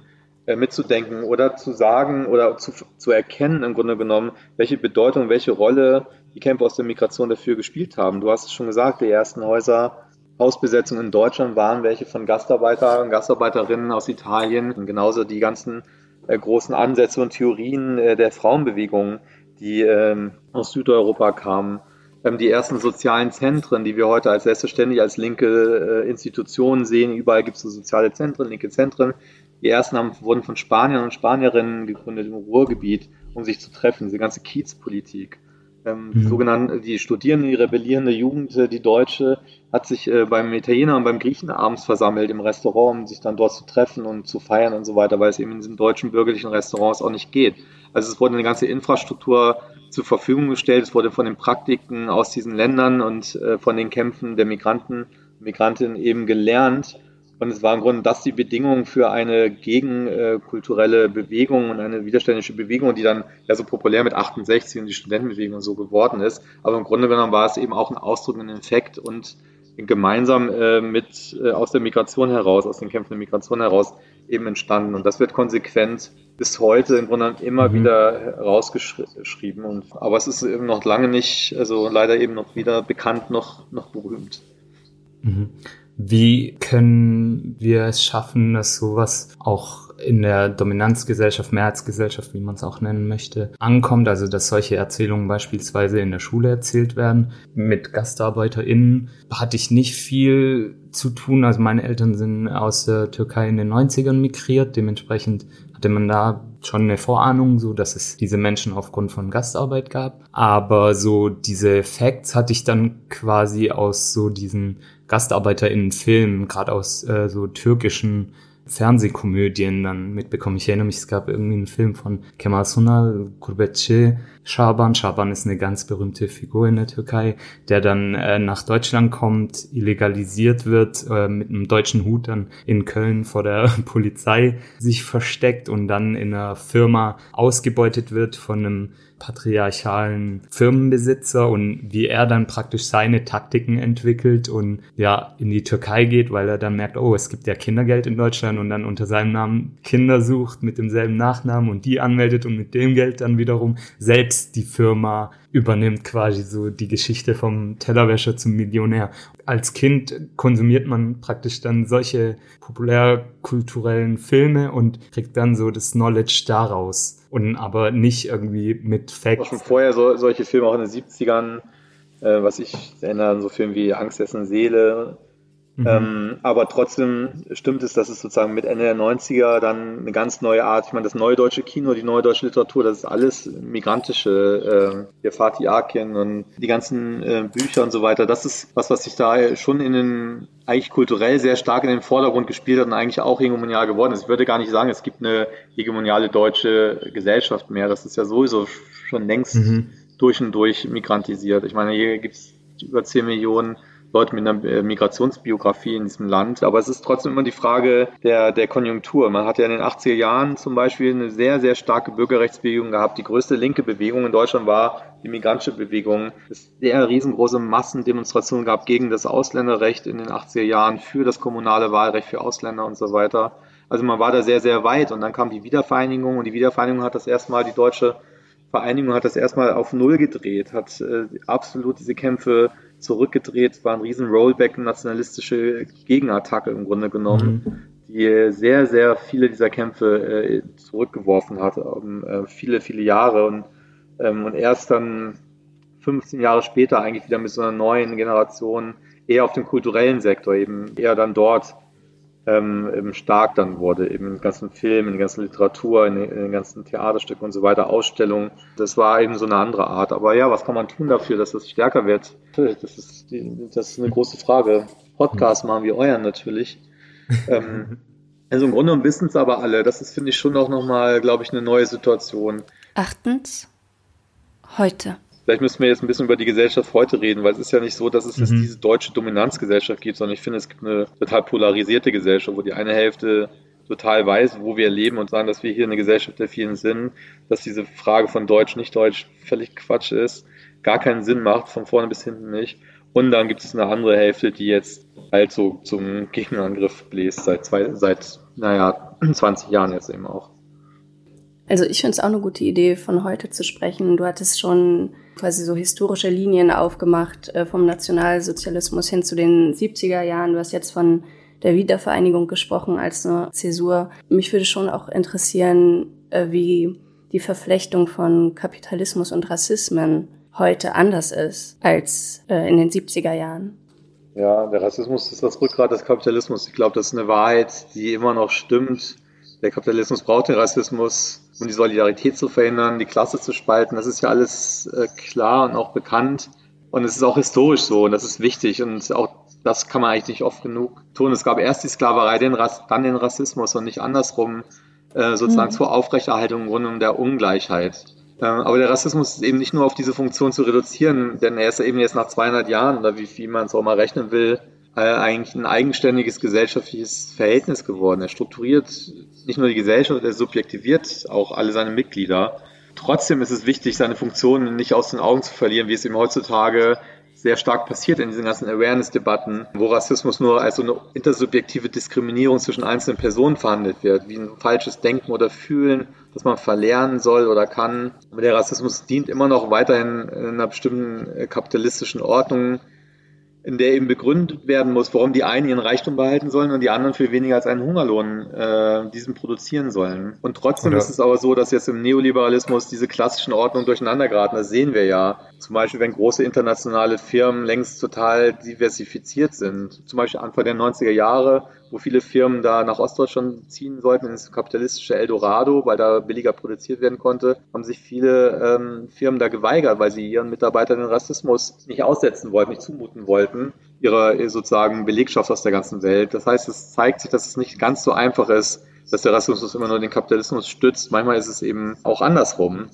äh, mitzudenken oder zu sagen oder zu, zu erkennen im Grunde genommen, welche Bedeutung, welche Rolle die Kämpfe aus der Migration dafür gespielt haben. Du hast es schon gesagt, die ersten Häuser, Hausbesetzungen in Deutschland waren welche von Gastarbeiter und Gastarbeiterinnen aus Italien und genauso die ganzen äh, großen Ansätze und Theorien äh, der Frauenbewegung, die ähm, aus Südeuropa kamen ähm, die ersten sozialen Zentren, die wir heute als selbstverständlich als linke äh, Institutionen sehen. Überall gibt es so soziale Zentren, linke Zentren. Die ersten haben, wurden von Spaniern und Spanierinnen gegründet im Ruhrgebiet, um sich zu treffen. Diese ganze Kiezpolitik. Ähm, Die Mhm. sogenannten, die Studierende, die rebellierende Jugend, äh, die Deutsche, hat sich äh, beim Italiener und beim Griechen abends versammelt im Restaurant, um sich dann dort zu treffen und zu feiern und so weiter, weil es eben in diesen deutschen bürgerlichen Restaurants auch nicht geht. Also es wurde eine ganze Infrastruktur zur Verfügung gestellt. Es wurde von den Praktiken aus diesen Ländern und äh, von den Kämpfen der Migranten, Migrantinnen eben gelernt. Und es war im Grunde das die Bedingung für eine gegenkulturelle Bewegung und eine widerständische Bewegung, die dann ja so populär mit 68 und die Studentenbewegung so geworden ist. Aber im Grunde genommen war es eben auch ein Ausdruck, ein Effekt und gemeinsam äh, mit äh, aus der Migration heraus, aus den Kämpfen der Migration heraus eben entstanden. Und das wird konsequent bis heute im Grunde immer Mhm. wieder herausgeschrieben. Und, aber es ist eben noch lange nicht, also leider eben noch weder bekannt noch, noch berühmt. Mhm. Wie können wir es schaffen, dass sowas auch in der Dominanzgesellschaft, Mehrheitsgesellschaft, wie man es auch nennen möchte, ankommt? Also, dass solche Erzählungen beispielsweise in der Schule erzählt werden. Mit GastarbeiterInnen hatte ich nicht viel zu tun. Also, meine Eltern sind aus der Türkei in den 90ern migriert. Dementsprechend hatte man da schon eine Vorahnung, so dass es diese Menschen aufgrund von Gastarbeit gab. Aber so diese Facts hatte ich dann quasi aus so diesen GastarbeiterInnen Filmen, gerade aus äh, so türkischen Fernsehkomödien dann mitbekommen. Ich erinnere mich, es gab irgendwie einen Film von Kemal Sunal, Gurbetçi, Shaban. Shaban ist eine ganz berühmte Figur in der Türkei, der dann äh, nach Deutschland kommt, illegalisiert wird, äh, mit einem deutschen Hut dann in Köln vor der Polizei sich versteckt und dann in einer Firma ausgebeutet wird von einem patriarchalen Firmenbesitzer und wie er dann praktisch seine Taktiken entwickelt und ja in die Türkei geht, weil er dann merkt, oh, es gibt ja Kindergeld in Deutschland und dann unter seinem Namen Kinder sucht mit demselben Nachnamen und die anmeldet und mit dem Geld dann wiederum selbst die Firma übernimmt quasi so die Geschichte vom Tellerwäscher zum Millionär. Als Kind konsumiert man praktisch dann solche populärkulturellen Filme und kriegt dann so das Knowledge daraus und aber nicht irgendwie mit Auch schon Facts. vorher so, solche Filme, auch in den 70ern, äh, was ich erinnere an so Filme wie Angst, Essen, Seele. Mhm. Ähm, aber trotzdem stimmt es, dass es sozusagen mit Ende der 90er dann eine ganz neue Art, ich meine, das neue deutsche Kino, die neue deutsche Literatur, das ist alles migrantische, äh, der Fatih Akin und die ganzen äh, Bücher und so weiter. Das ist was, was sich da schon in den, eigentlich kulturell sehr stark in den Vordergrund gespielt hat und eigentlich auch hegemonial geworden ist. Ich würde gar nicht sagen, es gibt eine hegemoniale deutsche Gesellschaft mehr. Das ist ja sowieso schon längst Mhm. durch und durch migrantisiert. Ich meine, hier gibt es über 10 Millionen Leute mit einer äh, Migrationsbiografie in diesem Land. Aber es ist trotzdem immer die Frage der, der Konjunktur. Man hat ja in den 80er Jahren zum Beispiel eine sehr, sehr starke Bürgerrechtsbewegung gehabt. Die größte linke Bewegung in Deutschland war die migrantische Bewegung. Es sehr riesengroße Massendemonstrationen gab gegen das Ausländerrecht in den 80er Jahren, für das kommunale Wahlrecht für Ausländer und so weiter. Also man war da sehr, sehr weit und dann kam die Wiedervereinigung und die Wiedervereinigung hat das erstmal die deutsche Vereinigung hat das erstmal auf Null gedreht, hat äh, absolut diese Kämpfe zurückgedreht, war ein riesen Rollback, eine nationalistische Gegenattacke im Grunde genommen, mhm. die sehr, sehr viele dieser Kämpfe äh, zurückgeworfen hat, um, äh, viele, viele Jahre und, ähm, und erst dann 15 Jahre später eigentlich wieder mit so einer neuen Generation eher auf dem kulturellen Sektor eben eher dann dort ähm, eben stark dann wurde, eben in den ganzen Filmen, in der ganzen Literatur, in den, in den ganzen Theaterstücken und so weiter, Ausstellungen. Das war eben so eine andere Art. Aber ja, was kann man tun dafür, dass das stärker wird? Das ist, die, das ist eine große Frage. Podcast machen wir euren natürlich. ähm, also im Grunde wissen es aber alle. Das ist, finde ich, schon auch nochmal, glaube ich, eine neue Situation. Achtens, heute. Vielleicht müssen wir jetzt ein bisschen über die Gesellschaft heute reden, weil es ist ja nicht so, dass es mhm. diese deutsche Dominanzgesellschaft gibt, sondern ich finde, es gibt eine total polarisierte Gesellschaft, wo die eine Hälfte total weiß, wo wir leben und sagen, dass wir hier eine Gesellschaft der vielen Sinn, dass diese Frage von Deutsch, nicht Deutsch völlig Quatsch ist, gar keinen Sinn macht, von vorne bis hinten nicht. Und dann gibt es eine andere Hälfte, die jetzt halt so zum Gegenangriff bläst, seit, zwei, seit naja, 20 Jahren jetzt eben auch. Also ich finde es auch eine gute Idee, von heute zu sprechen. Du hattest schon quasi so historische Linien aufgemacht, äh, vom Nationalsozialismus hin zu den 70er Jahren. Du hast jetzt von der Wiedervereinigung gesprochen als eine Zäsur. Mich würde schon auch interessieren, äh, wie die Verflechtung von Kapitalismus und Rassismen heute anders ist als äh, in den 70er Jahren. Ja, der Rassismus ist das Rückgrat des Kapitalismus. Ich glaube, das ist eine Wahrheit, die immer noch stimmt. Der Kapitalismus braucht den Rassismus um die Solidarität zu verhindern, die Klasse zu spalten. Das ist ja alles äh, klar und auch bekannt. Und es ist auch historisch so und das ist wichtig und auch das kann man eigentlich nicht oft genug tun. Es gab erst die Sklaverei, den dann den Rassismus und nicht andersrum, äh, sozusagen mhm. zur Aufrechterhaltung im Grunde der Ungleichheit. Äh, aber der Rassismus ist eben nicht nur auf diese Funktion zu reduzieren, denn er ist eben jetzt nach 200 Jahren oder wie viel man es auch mal rechnen will, eigentlich ein eigenständiges gesellschaftliches Verhältnis geworden. Er strukturiert nicht nur die Gesellschaft, er subjektiviert auch alle seine Mitglieder. Trotzdem ist es wichtig, seine Funktionen nicht aus den Augen zu verlieren, wie es eben heutzutage sehr stark passiert in diesen ganzen Awareness-Debatten, wo Rassismus nur als so eine intersubjektive Diskriminierung zwischen einzelnen Personen verhandelt wird, wie ein falsches Denken oder Fühlen, das man verlernen soll oder kann. Aber der Rassismus dient immer noch weiterhin einer bestimmten äh, kapitalistischen Ordnung, in der eben begründet werden muss, warum die einen ihren Reichtum behalten sollen und die anderen für weniger als einen Hungerlohn äh, diesen produzieren sollen. Und trotzdem Oder ist es aber so, dass jetzt im Neoliberalismus diese klassischen Ordnungen durcheinander geraten. Das sehen wir ja. Zum Beispiel, wenn große internationale Firmen längst total diversifiziert sind. Zum Beispiel Anfang der 90er Jahre wo viele Firmen da nach Ostdeutschland ziehen sollten, ins kapitalistische Eldorado, weil da billiger produziert werden konnte, haben sich viele ähm, Firmen da geweigert, weil sie ihren Mitarbeitern den Rassismus nicht aussetzen wollten, nicht zumuten wollten, ihrer äh, sozusagen Belegschaft aus der ganzen Welt. Das heißt, es zeigt sich, dass es nicht ganz so einfach ist, dass der Rassismus immer nur den Kapitalismus stützt. Manchmal ist es eben auch andersrum.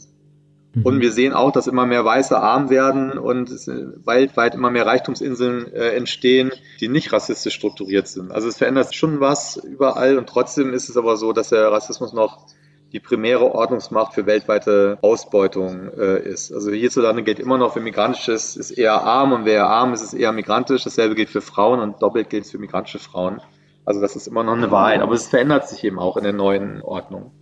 Mhm. Und wir sehen auch, dass immer mehr Weiße arm werden und es weltweit immer mehr Reichtumsinseln äh, entstehen, die nicht rassistisch strukturiert sind. Also es verändert schon was überall und trotzdem ist es aber so, dass der Rassismus noch die primäre Ordnungsmacht für weltweite Ausbeutung äh, ist. Also hierzulande gilt immer noch, wer migrantisch ist, ist eher arm und wer arm ist, ist eher migrantisch. Dasselbe gilt für Frauen und doppelt gilt es für migrantische Frauen. Also das ist immer noch eine Wahrheit, aber es verändert sich eben auch in der neuen Ordnung.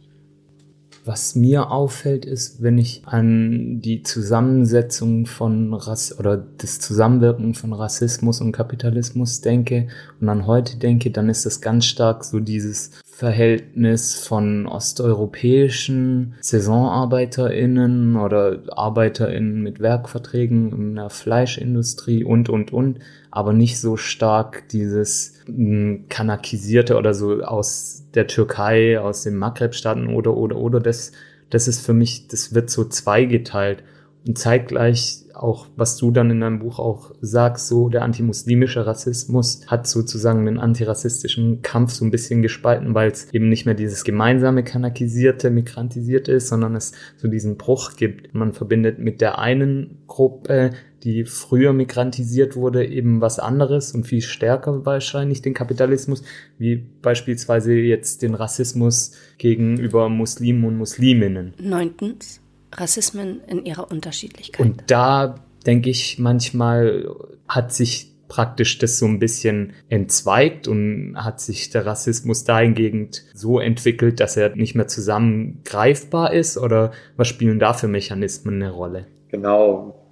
Was mir auffällt, ist, wenn ich an die Zusammensetzung von Rass oder das Zusammenwirken von Rassismus und Kapitalismus denke und an heute denke, dann ist das ganz stark so dieses Verhältnis von osteuropäischen SaisonarbeiterInnen oder ArbeiterInnen mit Werkverträgen in der Fleischindustrie und, und, und, aber nicht so stark dieses hm, kanakisierte oder so aus der Türkei, aus den Maghreb-Staaten oder, oder, oder, das, das ist für mich, das wird so zweigeteilt. Und zeitgleich auch, was du dann in deinem Buch auch sagst, so der antimuslimische Rassismus hat sozusagen den antirassistischen Kampf so ein bisschen gespalten, weil es eben nicht mehr dieses gemeinsame kanakisierte, migrantisierte ist, sondern es so diesen Bruch gibt. Man verbindet mit der einen Gruppe die früher migrantisiert wurde, eben was anderes und viel stärker wahrscheinlich den Kapitalismus, wie beispielsweise jetzt den Rassismus gegenüber Muslimen und Musliminnen. Neuntens, Rassismen in ihrer Unterschiedlichkeit. Und da denke ich, manchmal hat sich praktisch das so ein bisschen entzweigt und hat sich der Rassismus dahingehend so entwickelt, dass er nicht mehr zusammengreifbar ist? Oder was spielen da für Mechanismen eine Rolle? Genau.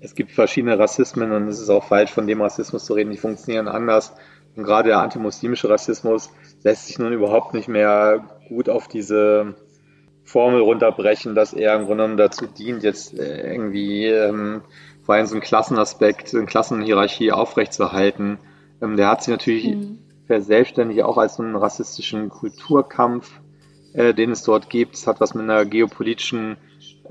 Es gibt verschiedene Rassismen und es ist auch falsch, von dem Rassismus zu reden. Die funktionieren anders. Und gerade der antimuslimische Rassismus lässt sich nun überhaupt nicht mehr gut auf diese Formel runterbrechen, dass er im Grunde genommen dazu dient, jetzt äh, irgendwie ähm, vor allem so einen Klassenaspekt, eine Klassenhierarchie aufrechtzuerhalten. Ähm, der hat sich natürlich mhm. verselbstständigt auch als so einen rassistischen Kulturkampf, äh, den es dort gibt. Es hat was mit einer geopolitischen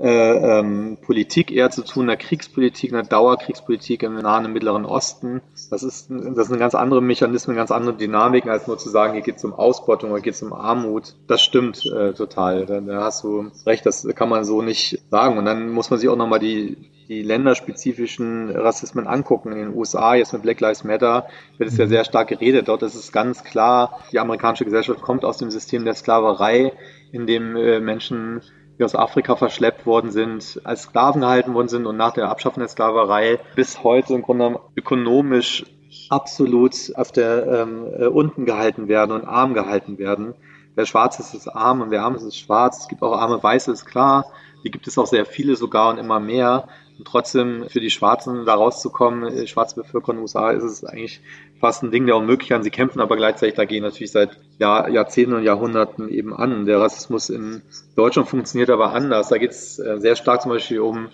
äh, ähm, Politik eher zu tun, einer Kriegspolitik, einer Dauerkriegspolitik im Nahen und Mittleren Osten. Das ist, das sind ganz andere Mechanismen, ganz andere Dynamiken, als nur zu sagen, hier geht es um Ausbeutung oder geht es um Armut. Das stimmt äh, total. Da, da hast du recht, das kann man so nicht sagen. Und dann muss man sich auch nochmal die, die länderspezifischen Rassismen angucken. In den USA, jetzt mit Black Lives Matter, wird es ja sehr stark geredet. Dort ist es ganz klar, die amerikanische Gesellschaft kommt aus dem System der Sklaverei, in dem äh, Menschen die aus Afrika verschleppt worden sind, als Sklaven gehalten worden sind und nach der Abschaffung der Sklaverei bis heute im Grunde ökonomisch absolut auf der ähm, äh, unten gehalten werden und arm gehalten werden. Wer schwarz ist, ist arm und wer arm ist, ist schwarz. Es gibt auch arme Weiße, ist klar. Die gibt es auch sehr viele sogar und immer mehr. Trotzdem für die Schwarzen da rauszukommen, äh, schwarze Bevölkerung in den USA, ist es eigentlich fast ein Ding der Unmöglichkeit. Sie kämpfen aber gleichzeitig dagegen natürlich seit Jahr, Jahrzehnten und Jahrhunderten eben an. Der Rassismus in Deutschland funktioniert aber anders. Da geht es äh, sehr stark zum Beispiel um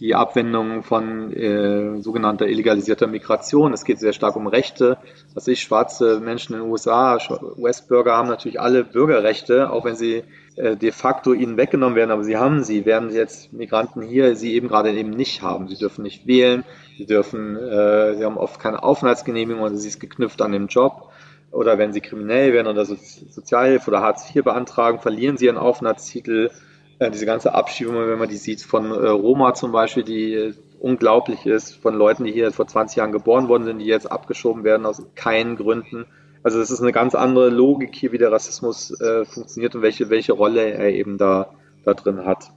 die Abwendung von äh, sogenannter illegalisierter Migration. Es geht sehr stark um Rechte. Was ich, schwarze Menschen in den USA, US-Bürger haben natürlich alle Bürgerrechte, auch wenn sie äh, de facto ihnen weggenommen werden, aber sie haben sie, während jetzt Migranten hier sie eben gerade eben nicht haben. Sie dürfen nicht wählen, sie dürfen, äh, sie haben oft keine Aufenthaltsgenehmigung oder sie ist geknüpft an den Job. Oder wenn sie kriminell werden oder so Sozialhilfe oder Hartz IV beantragen, verlieren sie ihren Aufenthaltstitel diese ganze Abschiebung, wenn man die sieht, von äh, Roma zum Beispiel, die äh, unglaublich ist, von Leuten, die hier vor 20 Jahren geboren worden sind, die jetzt abgeschoben werden aus keinen Gründen. Also es ist eine ganz andere Logik hier, wie der Rassismus äh, funktioniert und welche, welche Rolle er eben da, da drin hat.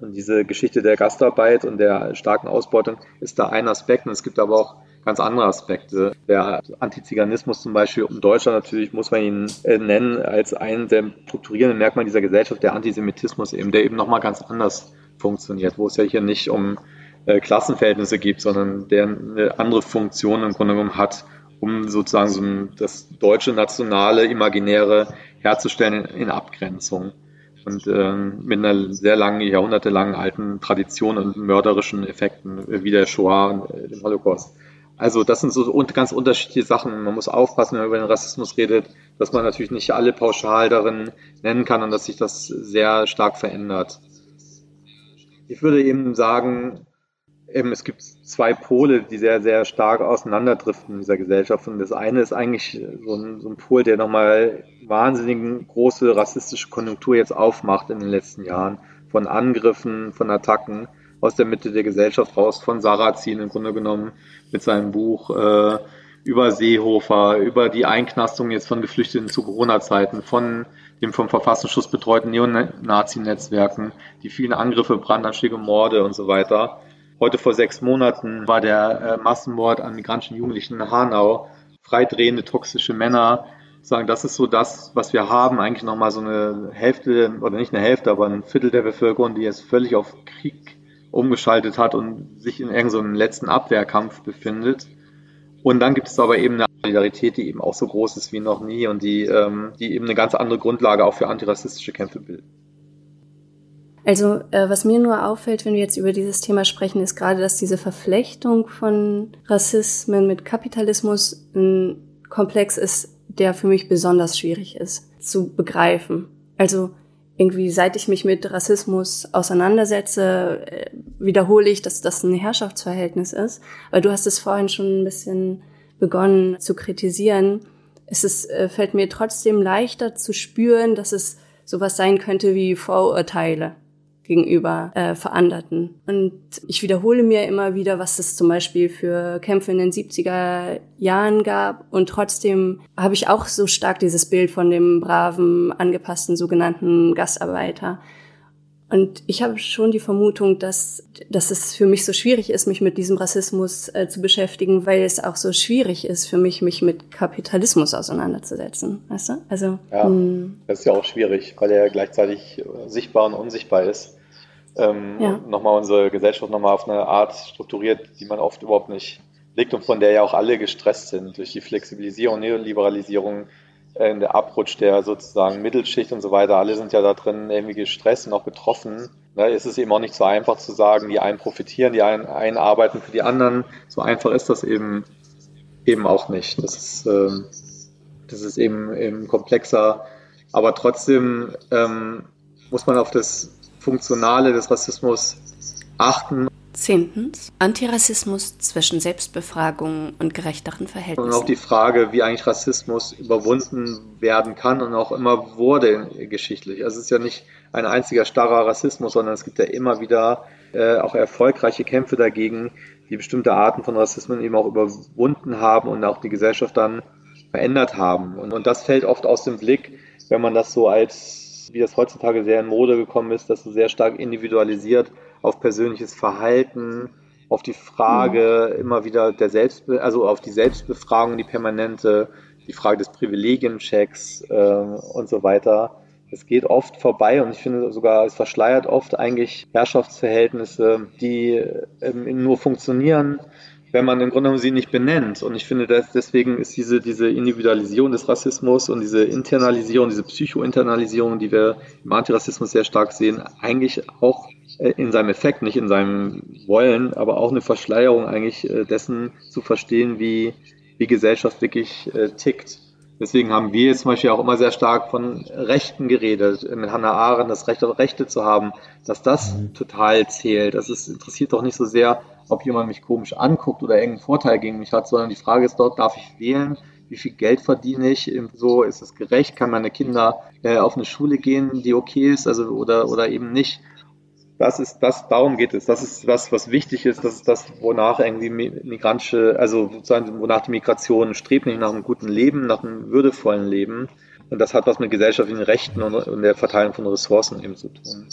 Und diese Geschichte der Gastarbeit und der starken Ausbeutung ist da ein Aspekt. Und es gibt aber auch ganz andere Aspekte. Der Antiziganismus zum Beispiel in Deutschland natürlich muss man ihn äh, nennen als einen der strukturierenden Merkmale dieser Gesellschaft, der Antisemitismus eben, der eben nochmal ganz anders funktioniert, wo es ja hier nicht um äh, Klassenverhältnisse geht, sondern der eine andere Funktion im Grunde genommen hat, um sozusagen so das deutsche nationale Imaginäre herzustellen in, Abgrenzung und ähm, mit einer sehr langen, jahrhundertelangen alten Tradition und mörderischen Effekten wie der Shoah und äh, dem Holocaust. Also das sind so ganz unterschiedliche Sachen. Man muss aufpassen, wenn man über den Rassismus redet, dass man natürlich nicht alle pauschal darin nennen kann und dass sich das sehr stark verändert. Ich würde eben sagen, eben, es gibt zwei Pole, die sehr, sehr stark auseinanderdriften in dieser Gesellschaft. Und das eine ist eigentlich so ein, so ein Pol, der nochmal wahnsinnig große rassistische Konjunktur jetzt aufmacht in den letzten Jahren. Von Angriffen, von Attacken aus der Mitte der Gesellschaft raus, von Sarrazin im Grunde genommen mit seinem Buch äh, über Seehofer, über die Einknastung jetzt von Geflüchteten zu Corona-Zeiten, von dem vom Verfassungsschutz betreuten Neonazi-Netzwerken, die vielen Angriffe, Brandanschläge, Morde und so weiter. Heute vor sechs Monaten war der äh, Massenmord an migrantischen Jugendlichen in Hanau, freidrehende toxische Männer, sagen, das ist so das, was wir haben, eigentlich nochmal so eine Hälfte, oder nicht eine Hälfte, aber ein Viertel der Bevölkerung, die jetzt völlig auf Krieg umgeschaltet hat und sich in irgendeinem letzten Abwehrkampf befindet. Und dann gibt es aber eben eine Solidarität, die eben auch so groß ist wie noch nie und die, ähm, die eben eine ganz andere Grundlage auch für antirassistische Kämpfe bildet. Also äh, was mir nur auffällt, wenn wir jetzt über dieses Thema sprechen, ist gerade, dass diese Verflechtung von Rassismen mit Kapitalismus ein Komplex ist, der für mich besonders schwierig ist zu begreifen. Also irgendwie, seit ich mich mit Rassismus auseinandersetze, äh, wiederhole ich, dass das ein Herrschaftsverhältnis ist. Weil du hast es vorhin schon ein bisschen begonnen zu kritisieren. Es ist, äh, fällt mir trotzdem leichter zu spüren, dass es sowas sein könnte wie Vorurteile gegenüber äh, Veranderten. Und ich wiederhole mir immer wieder, was es zum Beispiel für Kämpfe in den 70er Jahren gab. Und trotzdem habe ich auch so stark dieses Bild von dem braven, angepassten sogenannten Gastarbeiter. Und ich habe schon die Vermutung, dass, dass es für mich so schwierig ist, mich mit diesem Rassismus äh, zu beschäftigen, weil es auch so schwierig ist für mich, mich mit Kapitalismus auseinanderzusetzen. Weißt du? Also, ja, hm. das ist ja auch schwierig, weil er gleichzeitig sichtbar und unsichtbar ist ähm, ja. nochmal unsere Gesellschaft nochmal auf eine Art strukturiert, die man oft überhaupt nicht legt und von der ja auch alle gestresst sind durch die Flexibilisierung, Neoliberalisierung, äh, der Abrutsch der sozusagen Mittelschicht und so weiter. Alle sind ja da drin irgendwie gestresst und auch betroffen. Ne, es ist eben auch nicht so einfach zu sagen, die einen profitieren, die einen, einen arbeiten für die anderen. So einfach ist das eben eben auch nicht. Das ist, ähm, das ist eben, eben komplexer. Aber trotzdem ähm, muss man auf das Funktionale des Rassismus achten. Zehntens, Antirassismus zwischen Selbstbefragung und gerechteren Verhältnissen. Und auch die Frage, wie eigentlich Rassismus überwunden werden kann und auch immer wurde geschichtlich. Also es ist ja nicht ein einziger starrer Rassismus, sondern es gibt ja immer wieder äh, auch erfolgreiche Kämpfe dagegen, die bestimmte Arten von Rassismen eben auch überwunden haben und auch die Gesellschaft dann verändert haben. Und, und das fällt oft aus dem Blick, wenn man das so als wie das heutzutage sehr in Mode gekommen ist, dass du sehr stark individualisiert auf persönliches Verhalten, auf die Frage mhm. immer wieder der Selbstbe also auf die Selbstbefragung, die permanente, die Frage des Privilegienchecks äh, und so weiter. Es geht oft vorbei und ich finde sogar, es verschleiert oft eigentlich Herrschaftsverhältnisse, die ähm, nur funktionieren, wenn man im Grunde genommen sie nicht benennt. Und ich finde, dass deswegen ist diese, diese Individualisierung des Rassismus und diese Internalisierung, diese Psychointernalisierung, die wir im Antirassismus sehr stark sehen, eigentlich auch in seinem Effekt, nicht in seinem Wollen, aber auch eine Verschleierung eigentlich äh, dessen zu verstehen, wie, wie Gesellschaft wirklich äh, tickt. Deswegen haben wir jetzt zum Beispiel auch immer sehr stark von Rechten geredet, mit Hannah Arendt, das Recht auf Rechte zu haben, dass das mhm. total zählt. Das ist, interessiert doch nicht so sehr, ob jemand mich komisch anguckt oder irgendeinen Vorteil gegen mich hat, sondern die Frage ist dort, darf ich wählen? Wie viel Geld verdiene ich? So ist es gerecht? Kann meine Kinder äh, auf eine Schule gehen, die okay ist, also oder oder eben nicht? Das ist das, darum geht es. Das ist was, was wichtig ist. Das ist das, wonach irgendwie migrantische, also sozusagen, wonach die Migration strebt, nicht nach einem guten Leben, nach einem würdevollen Leben. Und das hat was mit gesellschaftlichen Rechten und, und der Verteilung von Ressourcen eben zu tun.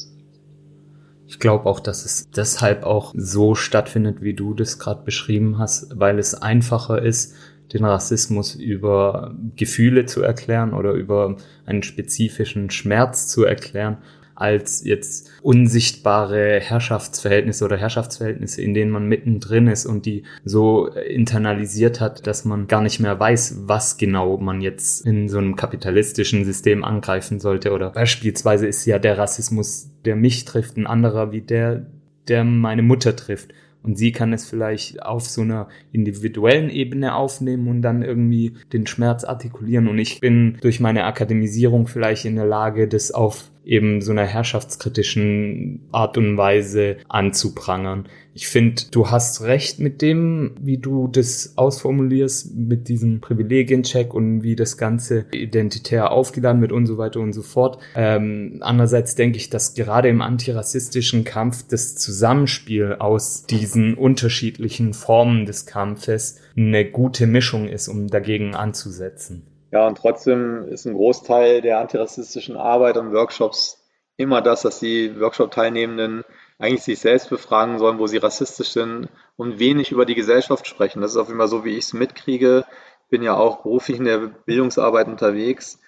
Ich glaube auch, dass es deshalb auch so stattfindet, wie du das gerade beschrieben hast, weil es einfacher ist, den Rassismus über Gefühle zu erklären oder über einen spezifischen Schmerz zu erklären als jetzt unsichtbare Herrschaftsverhältnisse oder Herrschaftsverhältnisse, in denen man mittendrin ist und die so internalisiert hat, dass man gar nicht mehr weiß, was genau man jetzt in so einem kapitalistischen System angreifen sollte. Oder beispielsweise ist ja der Rassismus, der mich trifft, ein anderer wie der, der meine Mutter trifft. Und sie kann es vielleicht auf so einer individuellen Ebene aufnehmen und dann irgendwie den Schmerz artikulieren. Und ich bin durch meine Akademisierung vielleicht in der Lage, das auf eben so einer herrschaftskritischen Art und Weise anzuprangern. Ich finde, du hast recht mit dem, wie du das ausformulierst, mit diesem Privilegiencheck und wie das Ganze identitär aufgeladen wird und so weiter und so fort. Ähm, andererseits denke ich, dass gerade im antirassistischen Kampf das Zusammenspiel aus diesen unterschiedlichen Formen des Kampfes eine gute Mischung ist, um dagegen anzusetzen. Ja, und trotzdem ist ein Großteil der antirassistischen Arbeit und Workshops immer das, dass die Workshop-Teilnehmenden eigentlich sich selbst befragen sollen, wo sie rassistisch sind und wenig über die Gesellschaft sprechen. Das ist auf jeden so, wie ich es mitkriege. Bin ja auch beruflich in der Bildungsarbeit unterwegs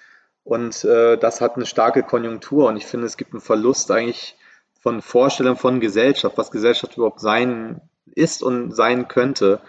und äh, das hat eine starke Konjunktur und ich finde, es gibt einen Verlust eigentlich von Vorstellungen von Gesellschaft, was Gesellschaft überhaupt sein ist und sein könnte.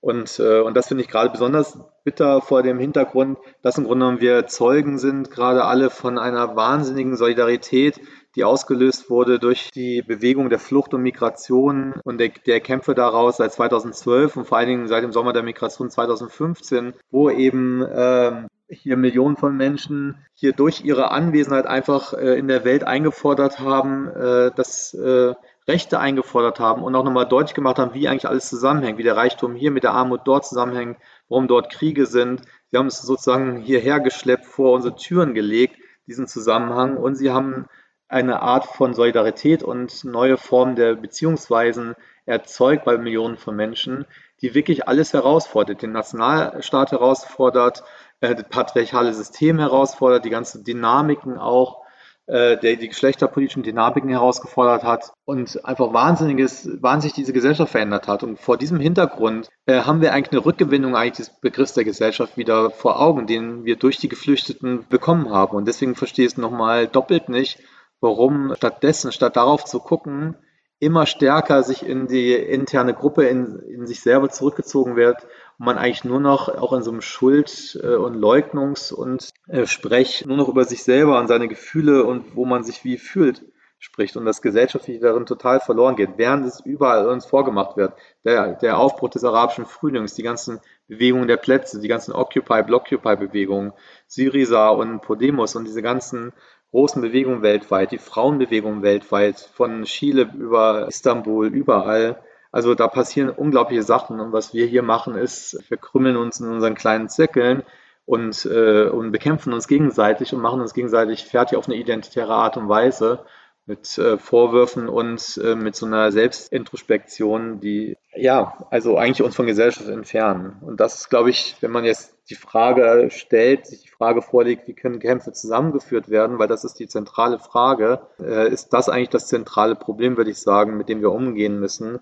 Und, äh, und das finde ich gerade besonders bitter vor dem Hintergrund, dass im Grunde genommen wir Zeugen sind, gerade alle von einer wahnsinnigen Solidarität, die ausgelöst wurde durch die Bewegung der Flucht und Migration und der, der Kämpfe daraus seit 2012 und vor allen Dingen seit dem Sommer der Migration 2015, wo eben ähm, hier Millionen von Menschen hier durch ihre Anwesenheit einfach äh, in der Welt eingefordert haben, äh, dass äh, Rechte eingefordert haben und auch nochmal deutlich gemacht haben, wie eigentlich alles zusammenhängt, wie der Reichtum hier mit der Armut dort zusammenhängt, warum dort Kriege sind. Sie haben es sozusagen hierher geschleppt, vor unsere Türen gelegt, diesen Zusammenhang. Und sie haben eine Art von Solidarität und neue Formen der Beziehungsweisen erzeugt bei Millionen von Menschen, die wirklich alles herausfordert, den Nationalstaat herausfordert, äh, das patriarchale System herausfordert, die ganzen Dynamiken auch der die geschlechterpolitischen Dynamiken herausgefordert hat und einfach wahnsinniges, wahnsinnig diese Gesellschaft verändert hat. Und vor diesem Hintergrund äh, haben wir eigentlich eine Rückgewinnung eigentlich des Begriffs der Gesellschaft wieder vor Augen, den wir durch die Geflüchteten bekommen haben. Und deswegen verstehe ich es nochmal doppelt nicht, warum stattdessen, statt darauf zu gucken, immer stärker sich in die interne Gruppe, in, in sich selber zurückgezogen wird und man eigentlich nur noch auch in so einem Schuld- äh, und Leugnungs- und äh, Sprech nur noch über sich selber und seine Gefühle und wo man sich wie fühlt spricht und das Gesellschaftliche darin total verloren geht, während es überall uns vorgemacht wird. Der, der Aufbruch des arabischen Frühlings, die ganzen Bewegungen der Plätze, die ganzen Occupy, Blockupy-Bewegungen, Syriza und Podemos und diese ganzen großen Bewegungen weltweit, die Frauenbewegung weltweit, von Chile über Istanbul, überall. Also da passieren unglaubliche Sachen und was wir hier machen ist, wir krümmeln uns in unseren kleinen Zirkeln und, äh, und bekämpfen uns gegenseitig und machen uns gegenseitig fertig auf eine identitäre Art und Weise mit äh, Vorwürfen und äh, mit so einer Selbstintrospektion, die ja, also eigentlich uns von Gesellschaft entfernen. Und das ist, glaube ich, wenn man jetzt die Frage stellt, sich die Frage vorlegt, wie können Kämpfe zusammengeführt werden, weil das ist die zentrale Frage, äh, ist das eigentlich das zentrale Problem, würde ich sagen, mit dem wir umgehen müssen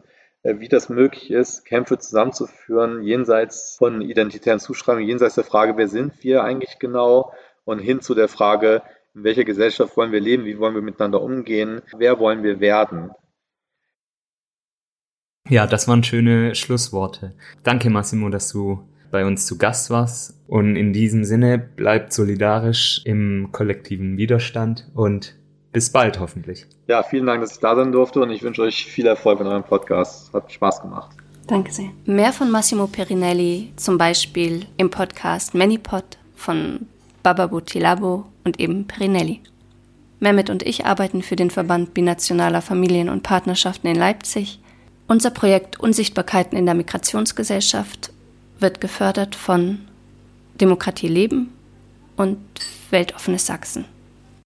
wie das möglich ist, Kämpfe zusammenzuführen, jenseits von identitären Zuschreibungen, jenseits der Frage, wer sind wir eigentlich genau, und hin zu der Frage, in welcher Gesellschaft wollen wir leben, wie wollen wir miteinander umgehen, wer wollen wir werden. Ja, das waren schöne Schlussworte. Danke, Massimo, dass du bei uns zu Gast warst. Und in diesem Sinne bleibt solidarisch im kollektiven Widerstand und bis bald hoffentlich. Ja, vielen Dank, dass ich da sein durfte und ich wünsche euch viel Erfolg in eurem Podcast. Hat Spaß gemacht. Danke sehr. Mehr von Massimo Perinelli, zum Beispiel im Podcast Manipod von Bababo Tilabo und eben Perinelli. Mehmet und ich arbeiten für den Verband binationaler Familien und Partnerschaften in Leipzig. Unser Projekt Unsichtbarkeiten in der Migrationsgesellschaft wird gefördert von Demokratie Leben und Weltoffenes Sachsen.